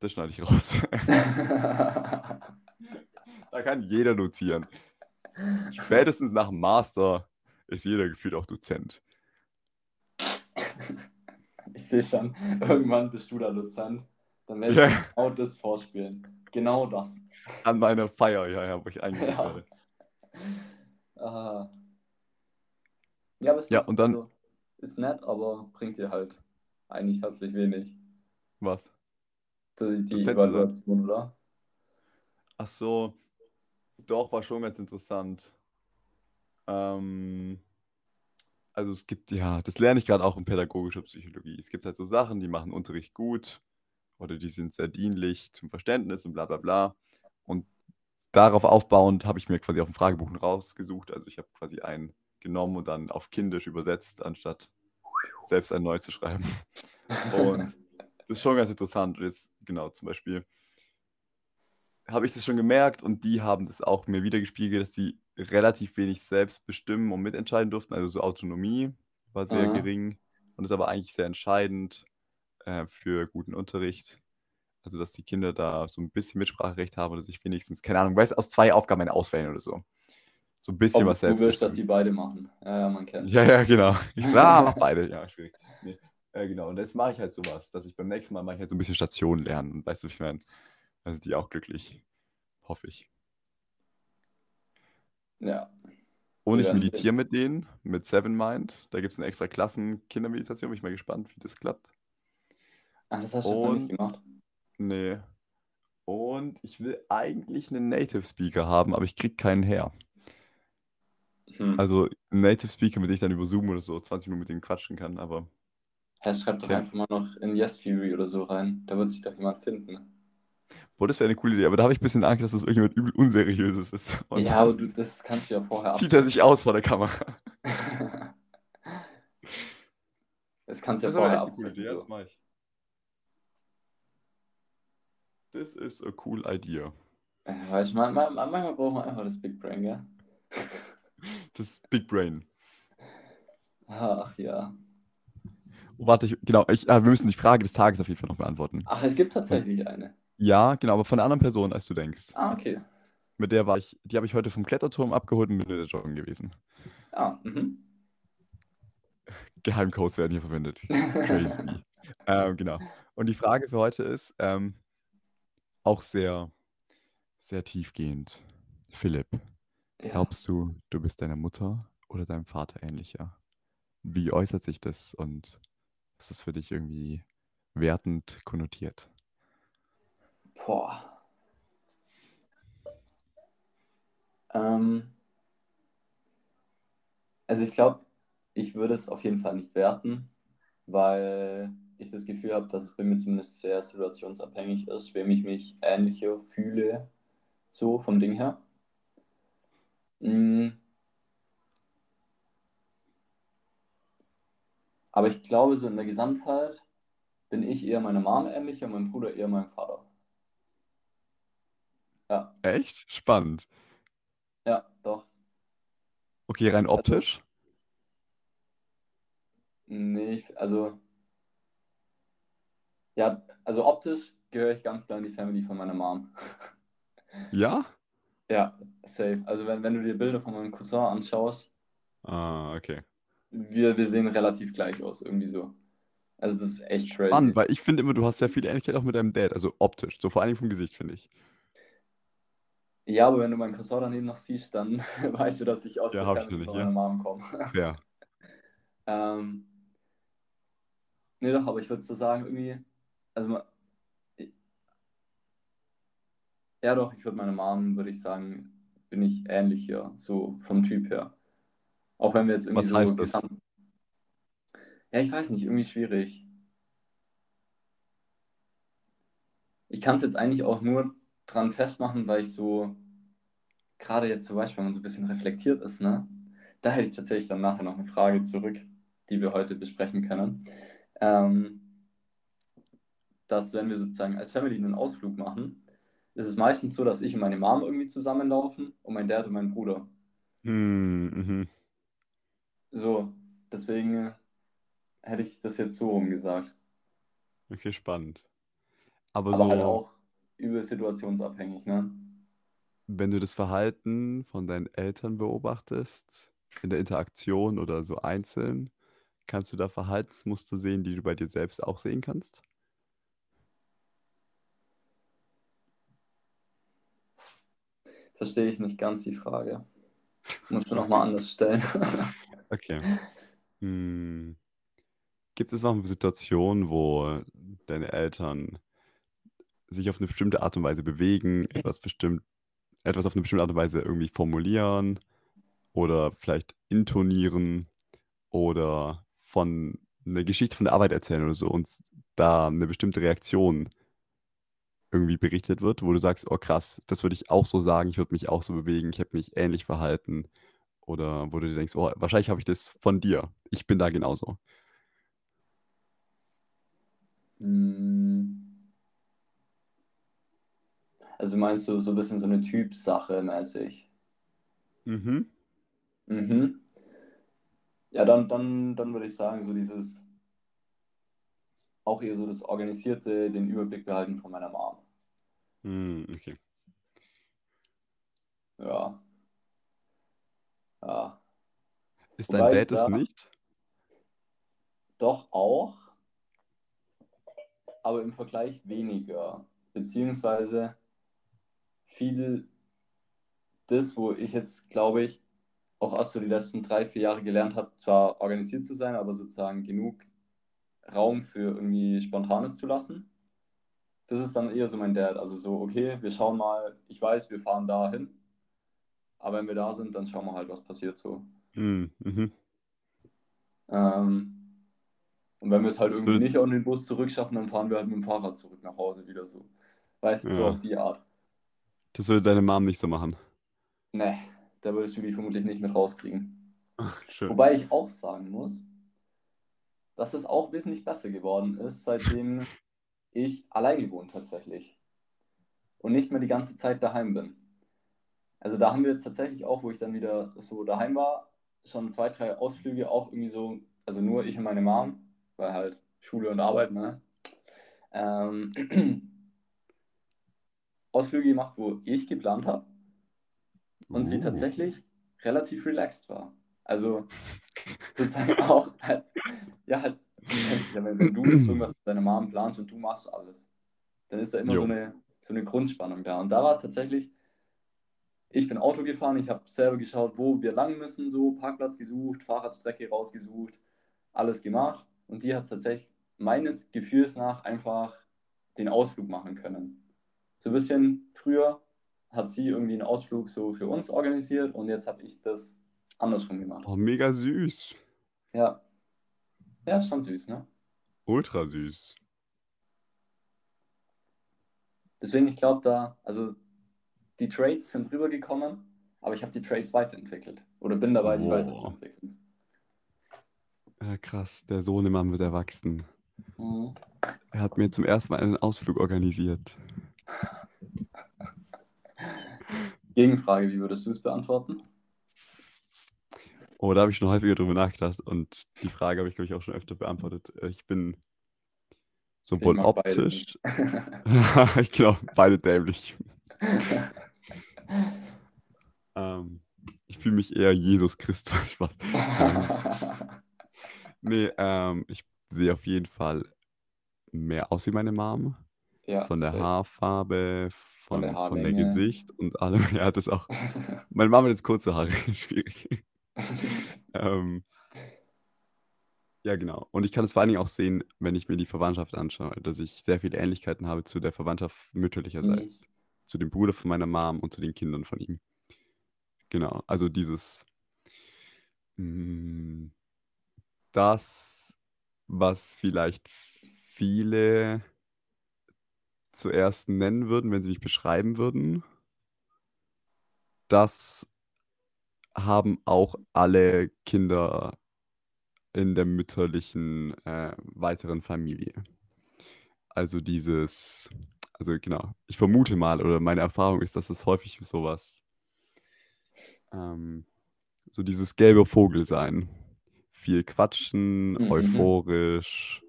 Das schneide ich raus. da kann jeder dozieren. Spätestens nach dem Master ist jeder gefühlt auch Dozent. ich sehe schon, irgendwann bist du da Dozent. Dann werde ich dir genau das vorspielen. Genau das. An meiner Feier, ja, ja, wo ich eingeladen Ja. werde. Ah. Ja, aber ist, Ja, und dann- also, ist nett, aber bringt dir halt eigentlich herzlich wenig. Was? Die, die. Evaluation, oder? Ach so, doch, war schon ganz interessant. Ähm, also es gibt, ja, das lerne ich gerade auch in pädagogischer Psychologie. Es gibt halt so Sachen, die machen Unterricht gut oder die sind sehr dienlich zum Verständnis und bla bla bla. Und darauf aufbauend habe ich mir quasi auf dem Fragebogen rausgesucht. Also ich habe quasi einen genommen und dann auf Kindisch übersetzt, anstatt selbst einen neu zu schreiben. Und das ist schon ganz interessant. Jetzt, genau, zum Beispiel habe ich das schon gemerkt und die haben das auch mir wiedergespiegelt, dass sie relativ wenig selbst bestimmen und mitentscheiden durften. Also so Autonomie war sehr Aha. gering und ist aber eigentlich sehr entscheidend äh, für guten Unterricht. Also, dass die Kinder da so ein bisschen Mitspracherecht haben oder sich wenigstens, keine Ahnung, weiß aus zwei Aufgaben eine auswählen oder so. So ein bisschen Ob was du selbst willst, dass bestimmen. sie beide machen. Ja, ja, man kennt. Ja, ja, genau. Ich sag, ah, mach beide. Ja, schwierig. Nee. Äh, genau, und jetzt mache ich halt sowas, dass ich beim nächsten Mal mache ich halt so ein bisschen Station lernen. Und weißt du, ich meine? Da sind die auch glücklich. Hoffe ich. Ja. Und ich meditiere mit denen, mit Seven Mind. Da gibt es eine extra Klassen Kindermeditation. Bin ich mal gespannt, wie das klappt. Ah, das hast du jetzt noch nicht gemacht. Nee. Und ich will eigentlich einen Native Speaker haben, aber ich krieg keinen her. Hm. Also einen Native Speaker, mit dem ich dann über Zoom oder so 20 Minuten mit dem quatschen kann, aber Ja, schreib doch Okay. einfach mal noch in Yes Theory oder so rein. Da wird sich doch jemand finden. Boah, das wäre eine coole Idee. Aber da habe ich ein bisschen Angst, dass das irgendjemand übel Unseriöses ist. Und ja, aber du, das kannst du ja vorher zieht er sich aus vor der Kamera. ab. das kannst du ja Das ist vorher eine coole. Idee, So. das mache ich. This is a cool idea. Äh, Weißt du, man, man, manchmal braucht man einfach das Big Brain, gell? Das Big Brain. Ach ja. Oh, warte, ich, genau, ich, ah, wir müssen die Frage des Tages auf jeden Fall noch beantworten. Ach, es gibt tatsächlich eine. Ja, genau, aber von einer anderen Person, als du denkst. Ah, okay. Mit der war ich, die habe ich heute vom Kletterturm abgeholt und bin mit der joggen gewesen. Ah, mhm. Geheimcodes werden hier verwendet. Crazy. ähm, genau. Und die Frage für heute ist ähm, auch sehr, sehr tiefgehend. Philipp, Ja. glaubst du, du bist deiner Mutter oder deinem Vater ähnlicher? Wie äußert sich das und ist das für dich irgendwie wertend konnotiert? Boah. Ähm, also ich glaube, ich würde es auf jeden Fall nicht werten, weil ich das Gefühl habe, dass es bei mir zumindest sehr situationsabhängig ist, wem ich mich ähnlicher fühle, so vom Ding her. Mhm. Aber ich glaube, so in der Gesamtheit bin ich eher meiner Mom ähnlicher und mein Bruder eher meinem Vater. Ja. Echt? Spannend. Ja, doch. Okay, rein Also, optisch? nee, ich- also, ja, also optisch gehöre ich ganz klar in die Family von meiner Mom. Ja? Ja, safe. Also wenn, wenn du dir Bilder von meinem Cousin anschaust, Ah, okay. wir, wir sehen relativ gleich aus, irgendwie so. Also das ist echt Spannend, crazy. weil ich finde immer, du hast sehr viel Ähnlichkeit auch mit deinem Dad, also optisch, so vor allem vom Gesicht, finde ich. Ja, aber wenn du meinen Cousin daneben noch siehst, dann weißt du, dass ich aus Ja, der ich Family nicht, ja. Mom komme. Fair. Ähm, nee, doch, aber ich würde so sagen, irgendwie, also ja doch, ich würde meine Mom, würde ich sagen, bin ich ähnlicher, so vom Typ her. Auch wenn wir jetzt irgendwie Was so heißt das? gesamt. Ja, ich weiß nicht, irgendwie schwierig. Ich kann es jetzt eigentlich auch nur dran festmachen, weil ich so, gerade jetzt zum Beispiel, wenn man so ein bisschen reflektiert ist, ne? Da hätte ich tatsächlich dann nachher noch eine Frage zurück, die wir heute besprechen können. Ähm, dass wenn wir sozusagen als Family einen Ausflug machen, ist es meistens so, dass ich und meine Mom irgendwie zusammenlaufen und mein Dad und mein Bruder. Hm, mhm. So, deswegen äh, hätte ich das jetzt so rum gesagt. Okay, spannend. Aber Aber halt so, auch übel situationsabhängig, ne? Wenn du das Verhalten von deinen Eltern beobachtest, in der Interaktion oder so einzeln, kannst du da Verhaltensmuster sehen, die du bei dir selbst auch sehen kannst? Verstehe ich nicht ganz die Frage. Musst du nochmal anders stellen. Okay. Hm. Gibt es noch Situationen, wo deine Eltern sich auf eine bestimmte Art und Weise bewegen, etwas bestimmt, etwas auf eine bestimmte Art und Weise irgendwie formulieren oder vielleicht intonieren oder von einer Geschichte von der Arbeit erzählen oder so und da eine bestimmte Reaktion irgendwie berichtet wird, wo du sagst, oh krass, das würde ich auch so sagen, ich würde mich auch so bewegen, ich hätte mich ähnlich verhalten oder wo du dir denkst, oh, wahrscheinlich habe ich das von dir, ich bin da genauso. Hm, Also meinst du so ein bisschen so eine Typsache mäßig? Mhm. Mhm. Ja, dann, dann, dann würde ich sagen, so dieses, auch eher so das Organisierte, den Überblick behalten von meiner Mom. Hm, okay. Ja, ja. Ist dein Wobei Dad es nicht? doch auch, aber im Vergleich weniger. Beziehungsweise viel das, wo ich jetzt, glaube ich, auch erst so die letzten drei, vier Jahre gelernt habe, zwar organisiert zu sein, aber sozusagen genug Raum für irgendwie Spontanes zu lassen. Das ist dann eher so mein Dad. Also so, okay, wir schauen mal, ich weiß, wir fahren da hin, aber wenn wir da sind, dann schauen wir halt, was passiert so. Hm, mhm. Ähm, und wenn wir es halt Das irgendwie würde, nicht an den Bus zurückschaffen, dann fahren wir halt mit dem Fahrrad zurück nach Hause wieder so. Weißt du, so auf ja, die Art. Das würde deine Mom nicht so machen. Ne, da würdest du die vermutlich nicht mit rauskriegen. Schön. Wobei ich auch sagen muss, dass es auch wesentlich besser geworden ist, seitdem ich alleine wohne tatsächlich und nicht mehr die ganze Zeit daheim bin. Also da haben wir jetzt tatsächlich auch, wo ich dann wieder so daheim war, schon zwei, drei Ausflüge auch irgendwie so, also nur ich und meine Mom, weil halt Schule und Arbeit, ne? Ähm, Ausflüge gemacht, wo ich geplant habe und sie Uh. tatsächlich relativ relaxed war. Also sozusagen auch halt, ja, halt, ja, wenn, wenn du irgendwas mit deiner Mom planst und du machst alles, dann ist da immer so eine, so eine Grundspannung da. Und da war es tatsächlich, ich bin Auto gefahren, ich habe selber geschaut, wo wir lang müssen, so Parkplatz gesucht, Fahrradstrecke rausgesucht, alles gemacht. Und die hat tatsächlich meines Gefühls nach einfach den Ausflug machen können. So ein bisschen früher hat sie irgendwie einen Ausflug so für uns organisiert und jetzt habe ich das andersrum gemacht. Oh, mega süß. Ja. Ja, ist schon süß, ne? Ultra süß. Deswegen, ich glaube da, also die Trades sind rübergekommen, aber ich habe die Trades weiterentwickelt. Oder bin dabei, die Wow. weiterzuentwickeln. Ja, krass, der Sohnemann wird erwachsen. Mhm. Er hat mir zum ersten Mal einen Ausflug organisiert. Gegenfrage, wie würdest du es beantworten? Oh, da habe ich schon häufiger drüber nachgedacht und die Frage habe ich, glaube ich, auch schon öfter beantwortet. Äh, Ich bin sowohl beide optisch, ich glaube, beide dämlich. Ähm, ich fühle mich eher Jesus Christus. Spaß. Nee, ähm, ich sehe auf jeden Fall mehr aus wie meine Mom. Ja, Von der safe. Haarfarbe, Von von, der von der. Gesicht und allem. Ja, das auch. Meine Mama hat jetzt kurze Haare. Schwierig. Ähm, ja, genau. Und ich kann es vor allen Dingen auch sehen, wenn ich mir die Verwandtschaft anschaue, dass ich sehr viele Ähnlichkeiten habe zu der Verwandtschaft mütterlicherseits, zu dem Bruder von meiner Mom und zu den Kindern von ihm. Genau, also dieses, mh, das, was vielleicht viele zuerst nennen würden, wenn sie mich beschreiben würden, das haben auch alle Kinder in der mütterlichen äh, weiteren Familie. Also dieses, also genau, ich vermute mal oder meine Erfahrung ist, dass es häufig sowas, ähm, so dieses gelbe Vogel sein. Viel quatschen, Mhm. euphorisch,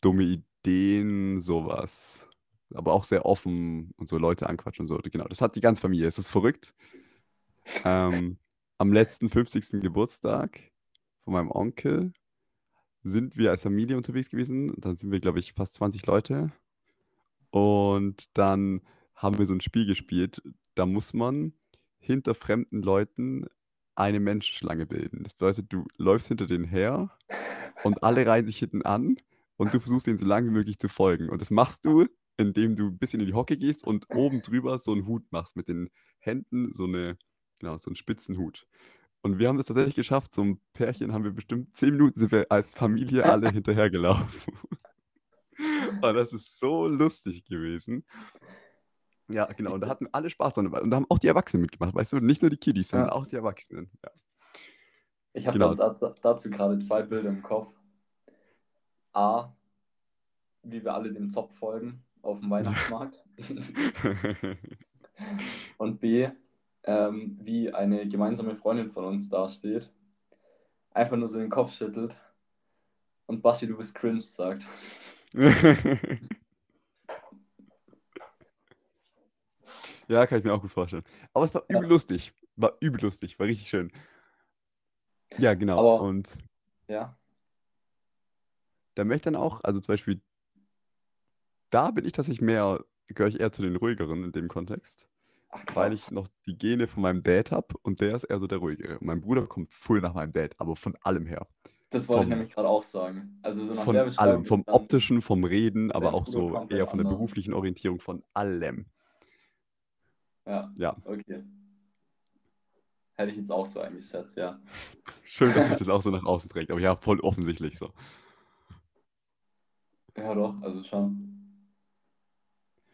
dumme Ideen, sowas. Aber auch sehr offen und so Leute anquatschen und so. Genau, das hat die ganze Familie. Es ist verrückt. Ähm, am letzten 50. Geburtstag von meinem Onkel sind wir als Familie unterwegs gewesen. Dann sind wir, glaube ich, fast 20 Leute. Und dann haben wir so ein Spiel gespielt. Da muss man hinter fremden Leuten eine Menschenschlange bilden. Das bedeutet, du läufst hinter denen her und alle reihen sich hinten an und du versuchst ihnen so lange wie möglich zu folgen. Und das machst du, indem du ein bisschen in die Hocke gehst und oben drüber so einen Hut machst mit den Händen, so eine, genau, so einen spitzen Hut. Und wir haben das tatsächlich geschafft. So ein Pärchen haben wir bestimmt zehn Minuten sind wir als Familie alle hinterhergelaufen. Und das ist so lustig gewesen. Ja, genau. Und da hatten alle Spaß dran. Und da haben auch die Erwachsenen mitgemacht. Weißt du, nicht nur die Kiddies, sondern Ja. auch die Erwachsenen. Ja. Ich habe Genau. dazu, dazu gerade zwei Bilder im Kopf. A, wie wir alle dem Zopf folgen auf dem Weihnachtsmarkt. Und B, ähm, wie eine gemeinsame Freundin von uns dasteht, einfach nur so den Kopf schüttelt und Basti, du bist cringe, sagt. ja, kann ich mir auch gut vorstellen. Aber es war Ja. übel lustig. War übel lustig. War richtig schön. Ja, genau. Aber- Und Ja, da möchte ich dann auch, also zum Beispiel, da bin ich tatsächlich mehr, gehöre ich eher zu den ruhigeren in dem Kontext, ach weil krass. ich noch die Gene von meinem Dad habe und der ist eher so der ruhige. Und mein Bruder kommt voll nach meinem Dad, aber von allem her. Das wollte ich vom- nämlich gerade auch sagen. Also so nach Von allem, vom optischen, vom Reden, aber auch Bruder so eher von der anders. beruflichen Orientierung, von allem. Ja, Ja, okay. Hätte ich jetzt auch so eingeschätzt, ja. schön, dass sich das auch so nach außen trägt, aber ja, voll offensichtlich so. Ja, doch, also schon.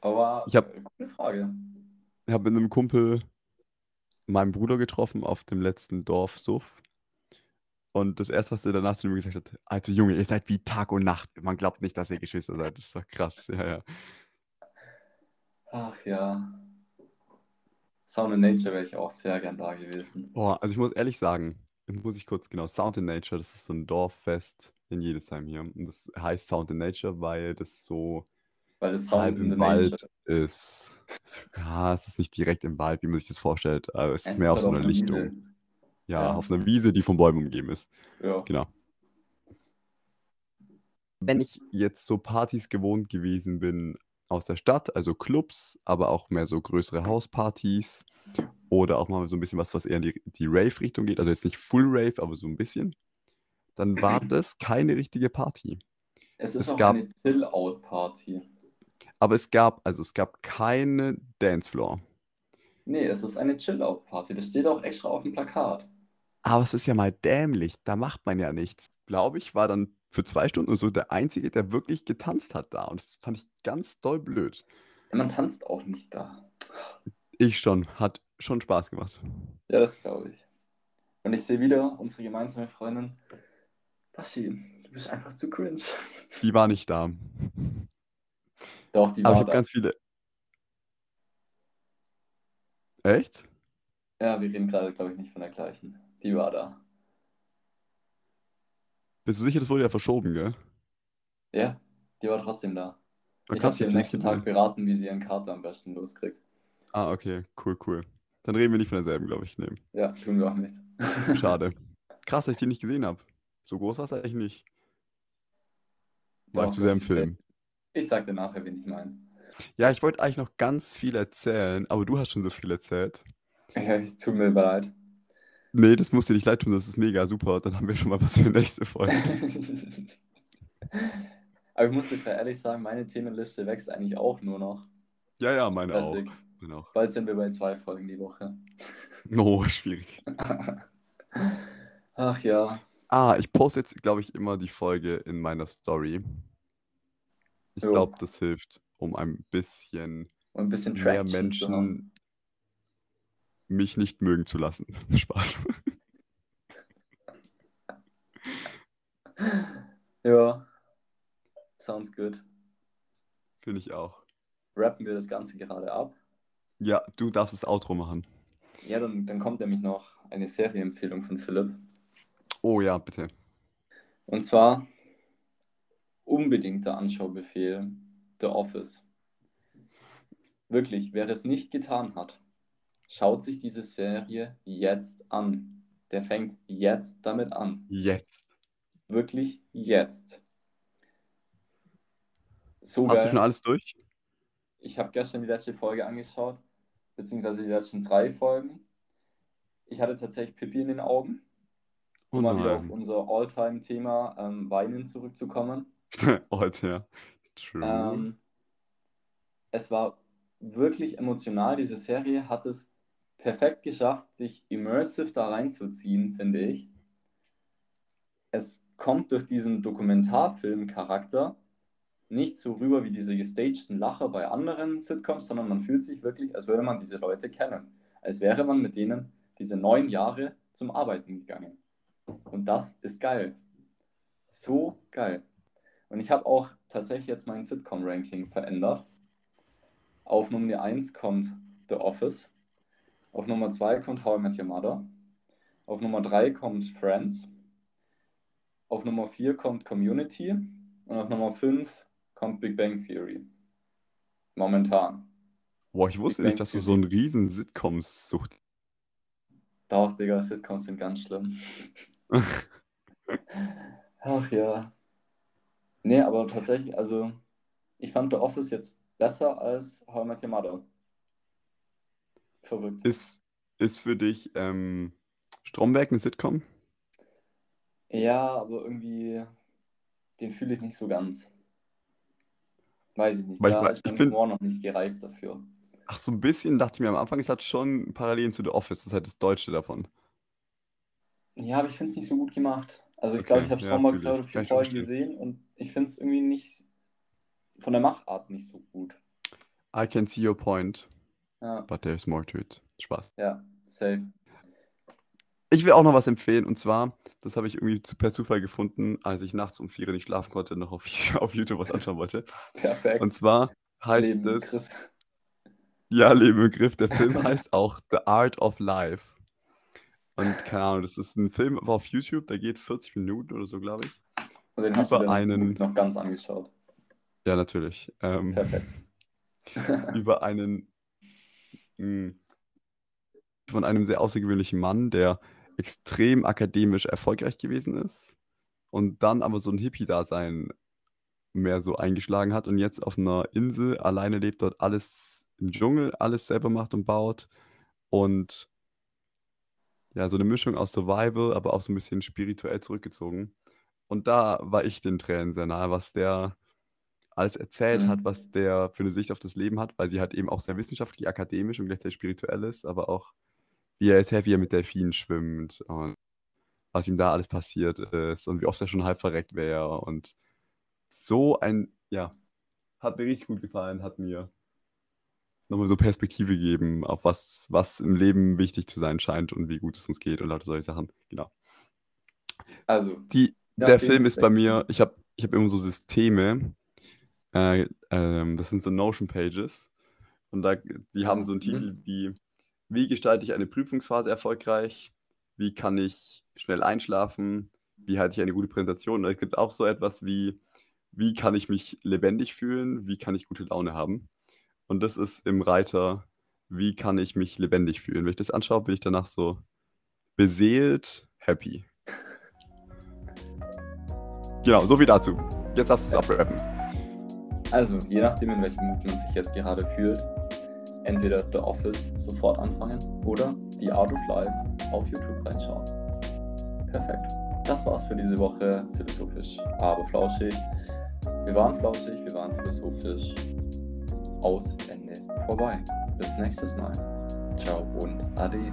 Aber Ich hab- äh, gute Frage. Ich habe mit einem Kumpel meinen Bruder getroffen auf dem letzten Dorfsuff. Und das erste, was er danach zu mir gesagt hat, Alter Junge, ihr seid wie Tag und Nacht. Man glaubt nicht, dass ihr Geschwister seid. Das war krass. Ja, ja. Ach ja. Sound and Nature wäre ich auch sehr gern da gewesen. Boah, also ich muss ehrlich sagen, muss ich kurz, genau, Sound in Nature, das ist so ein Dorffest in Jedesheim hier. Und das heißt Sound in Nature, weil das so Weil es halb Sound in the im Wald Nature. ist. Ja, es ist nicht direkt im Wald, wie man sich das vorstellt. Aber es ist Es mehr ist auf so einer einer Lichtung. Wiese. Ja, Ja. auf einer Wiese, die von Bäumen umgeben ist. Ja. Genau. Wenn ich jetzt so Partys gewohnt gewesen bin aus der Stadt, also Clubs, aber auch mehr so größere Hauspartys oder auch mal so ein bisschen was, was eher in die, die Rave-Richtung geht, also jetzt nicht Full Rave, aber so ein bisschen, dann war das keine richtige Party. Es ist Es auch gab- eine Chill-Out-Party. Aber es gab, also es gab keine Dancefloor. Nee, es ist eine Chill-Out-Party. Das steht auch extra auf dem Plakat. Aber es ist ja mal dämlich. Da macht man ja nichts. Glaube ich, war dann für zwei Stunden so der Einzige, der wirklich getanzt hat da. Und das fand ich ganz doll blöd. Ja, man tanzt auch nicht da. Ich schon. Hat schon Spaß gemacht. Ja, das glaube ich. Und ich sehe wieder unsere gemeinsame Freundin. Basti, du bist einfach zu cringe. Die war nicht da. Doch, die Aber war ich habe ganz viele. Echt? Ja, wir reden gerade, glaube ich, nicht von der gleichen. Die war da. Bist du sicher, das wurde ja verschoben, gell? Ja, die war trotzdem da. Oh, Ich habe sie am nächsten Tag beraten, wie sie ihren Kater am besten loskriegt. Ah, okay. Cool, cool. Dann reden wir nicht von derselben, glaube ich. Nee. Ja, tun wir auch nicht. Schade. Krass, dass ich die nicht gesehen habe. So groß war es eigentlich nicht. War ich zu sehr im Film. Ich sag dir nachher, wen ich meine. Ja, ich wollte eigentlich noch ganz viel erzählen, aber du hast schon so viel erzählt. Ja, ich tut mir leid. Nee, das muss dir nicht leid tun, das ist mega super. Dann haben wir schon mal was für die nächste Folge. Aber ich muss dir ehrlich sagen, meine Themenliste wächst eigentlich auch nur noch. Ja, ja, meine auch. Meine auch. Bald sind wir bei zwei Folgen die Woche. Oh, schwierig. Ach ja. Ah, ich poste jetzt, glaube ich, immer die Folge in meiner Story. Ich glaube, das hilft, um ein bisschen Und ein bisschen mehr Traction. Menschen mich nicht mögen zu lassen. Spaß. Ja. Sounds good. Finde ich auch. Rappen wir das Ganze gerade ab. Ja, du darfst das Outro machen. Ja, dann, dann kommt nämlich noch eine Serieempfehlung von Philipp. Oh ja, bitte. Und zwar unbedingter Anschaubefehl The Office. Wirklich, wer es nicht getan hat, schaut sich diese Serie jetzt an. Der fängt jetzt damit an. Jetzt. Wirklich jetzt. So Hast du geil. schon alles durch? Ich habe gestern die letzte Folge angeschaut, beziehungsweise die letzten drei Folgen. Ich hatte tatsächlich Pipi in den Augen, Oh um mal wieder auf unser Alltime-Thema ähm, Weinen zurückzukommen. Heute, ja. True. Ähm, es war wirklich emotional. Diese Serie hat es perfekt geschafft, sich immersive da reinzuziehen, finde ich. Es kommt durch diesen Dokumentarfilm-Charakter nicht so rüber wie diese gestagten Lacher bei anderen Sitcoms, sondern man fühlt sich wirklich, als würde man diese Leute kennen. Als wäre man mit denen diese neun Jahre zum Arbeiten gegangen. Und das ist geil. So geil. Und ich habe auch tatsächlich jetzt mein Sitcom-Ranking verändert. Auf Nummer 1 kommt The Office. Auf Nummer 2 kommt How I Met Your Mother. Auf Nummer 3 kommt Friends. Auf Nummer 4 kommt Community. Und auf Nummer 5 kommt Big Bang Theory. Momentan. Boah, ich wusste Bang nicht, dass du Theory. so einen riesen Sitcoms-Sucht. Doch, Digga, Sitcoms sind ganz schlimm. Ach ja. Nee, aber tatsächlich, also ich fand The Office jetzt besser als How I Met Your Mother. Verrückt. Ist, ist für dich ähm, Stromberg eine Sitcom? Ja, aber irgendwie, den fühle ich nicht so ganz. Weiß ich nicht. Weil ich Da wei- ist ich mein find- Humor noch nicht gereift dafür. Ach, so ein bisschen dachte ich mir am Anfang, es hat schon Parallelen zu The Office, das ist halt das Deutsche davon. Ja, aber ich finde es nicht so gut gemacht. Also ich Okay, glaube, ich habe ja, schon mal drei oder vier Folgen gesehen und ich finde es irgendwie nicht von der Machart nicht so gut. I can see your point, Ja, but there's more to it. Spaß. ja, safe. Ich will auch noch was empfehlen und zwar, das habe ich irgendwie per Zufall gefunden, als ich nachts um vier nicht schlafen konnte, noch auf, auf YouTube was anschauen wollte. Perfekt. Und zwar heißt Leben im es, Griff. ja, Leben im Griff. Der Film heißt auch The Art of Life. Und keine Ahnung, das ist ein Film auf YouTube, der geht 40 Minuten oder so, glaube ich. Und den hast du über einen- noch ganz angeschaut. Ja, natürlich. Ähm, Perfekt. über einen mh, von einem sehr außergewöhnlichen Mann, der extrem akademisch erfolgreich gewesen ist und dann aber so ein Hippie-Dasein mehr so eingeschlagen hat und jetzt auf einer Insel alleine lebt, dort alles im Dschungel, alles selber macht und baut und ja, so eine Mischung aus Survival, aber auch so ein bisschen spirituell zurückgezogen. Und da war ich den Tränen sehr nahe, was der alles erzählt mhm. hat, was der für eine Sicht auf das Leben hat, weil sie halt eben auch sehr wissenschaftlich, akademisch und gleichzeitig spirituell ist, aber auch wie er erzählt, wie er mit Delfinen schwimmt und was ihm da alles passiert ist und wie oft er schon halb verreckt wäre und so ein, ja, hat mir richtig gut gefallen, hat mir nochmal so Perspektive gegeben, auf was, was im Leben wichtig zu sein scheint und wie gut es uns geht und lauter solche Sachen. Genau. Also, Die, ja, der Film ist bei mir, ich habe ich hab immer so Systeme, äh, äh, das sind so Notion-Pages und da, die haben so einen mhm. Titel wie, wie gestalte ich eine Prüfungsphase erfolgreich, wie kann ich schnell einschlafen, wie halte ich eine gute Präsentation. Und es gibt auch so etwas wie, wie kann ich mich lebendig fühlen, wie kann ich gute Laune haben. Und das ist im Reiter, wie kann ich mich lebendig fühlen. Wenn ich das anschaue, bin ich danach so beseelt, happy. genau, so viel dazu. Jetzt darfst du es abrappen. Also, je nachdem, in welchem Mut man sich jetzt gerade fühlt, entweder The Office sofort anfangen oder The Art of Life auf YouTube reinschauen. Perfekt. Das war's für diese Woche. Philosophisch, aber flauschig. Wir waren flauschig, wir waren philosophisch. Aus Ende vorbei. Bis nächstes Mal. Ciao und Ade.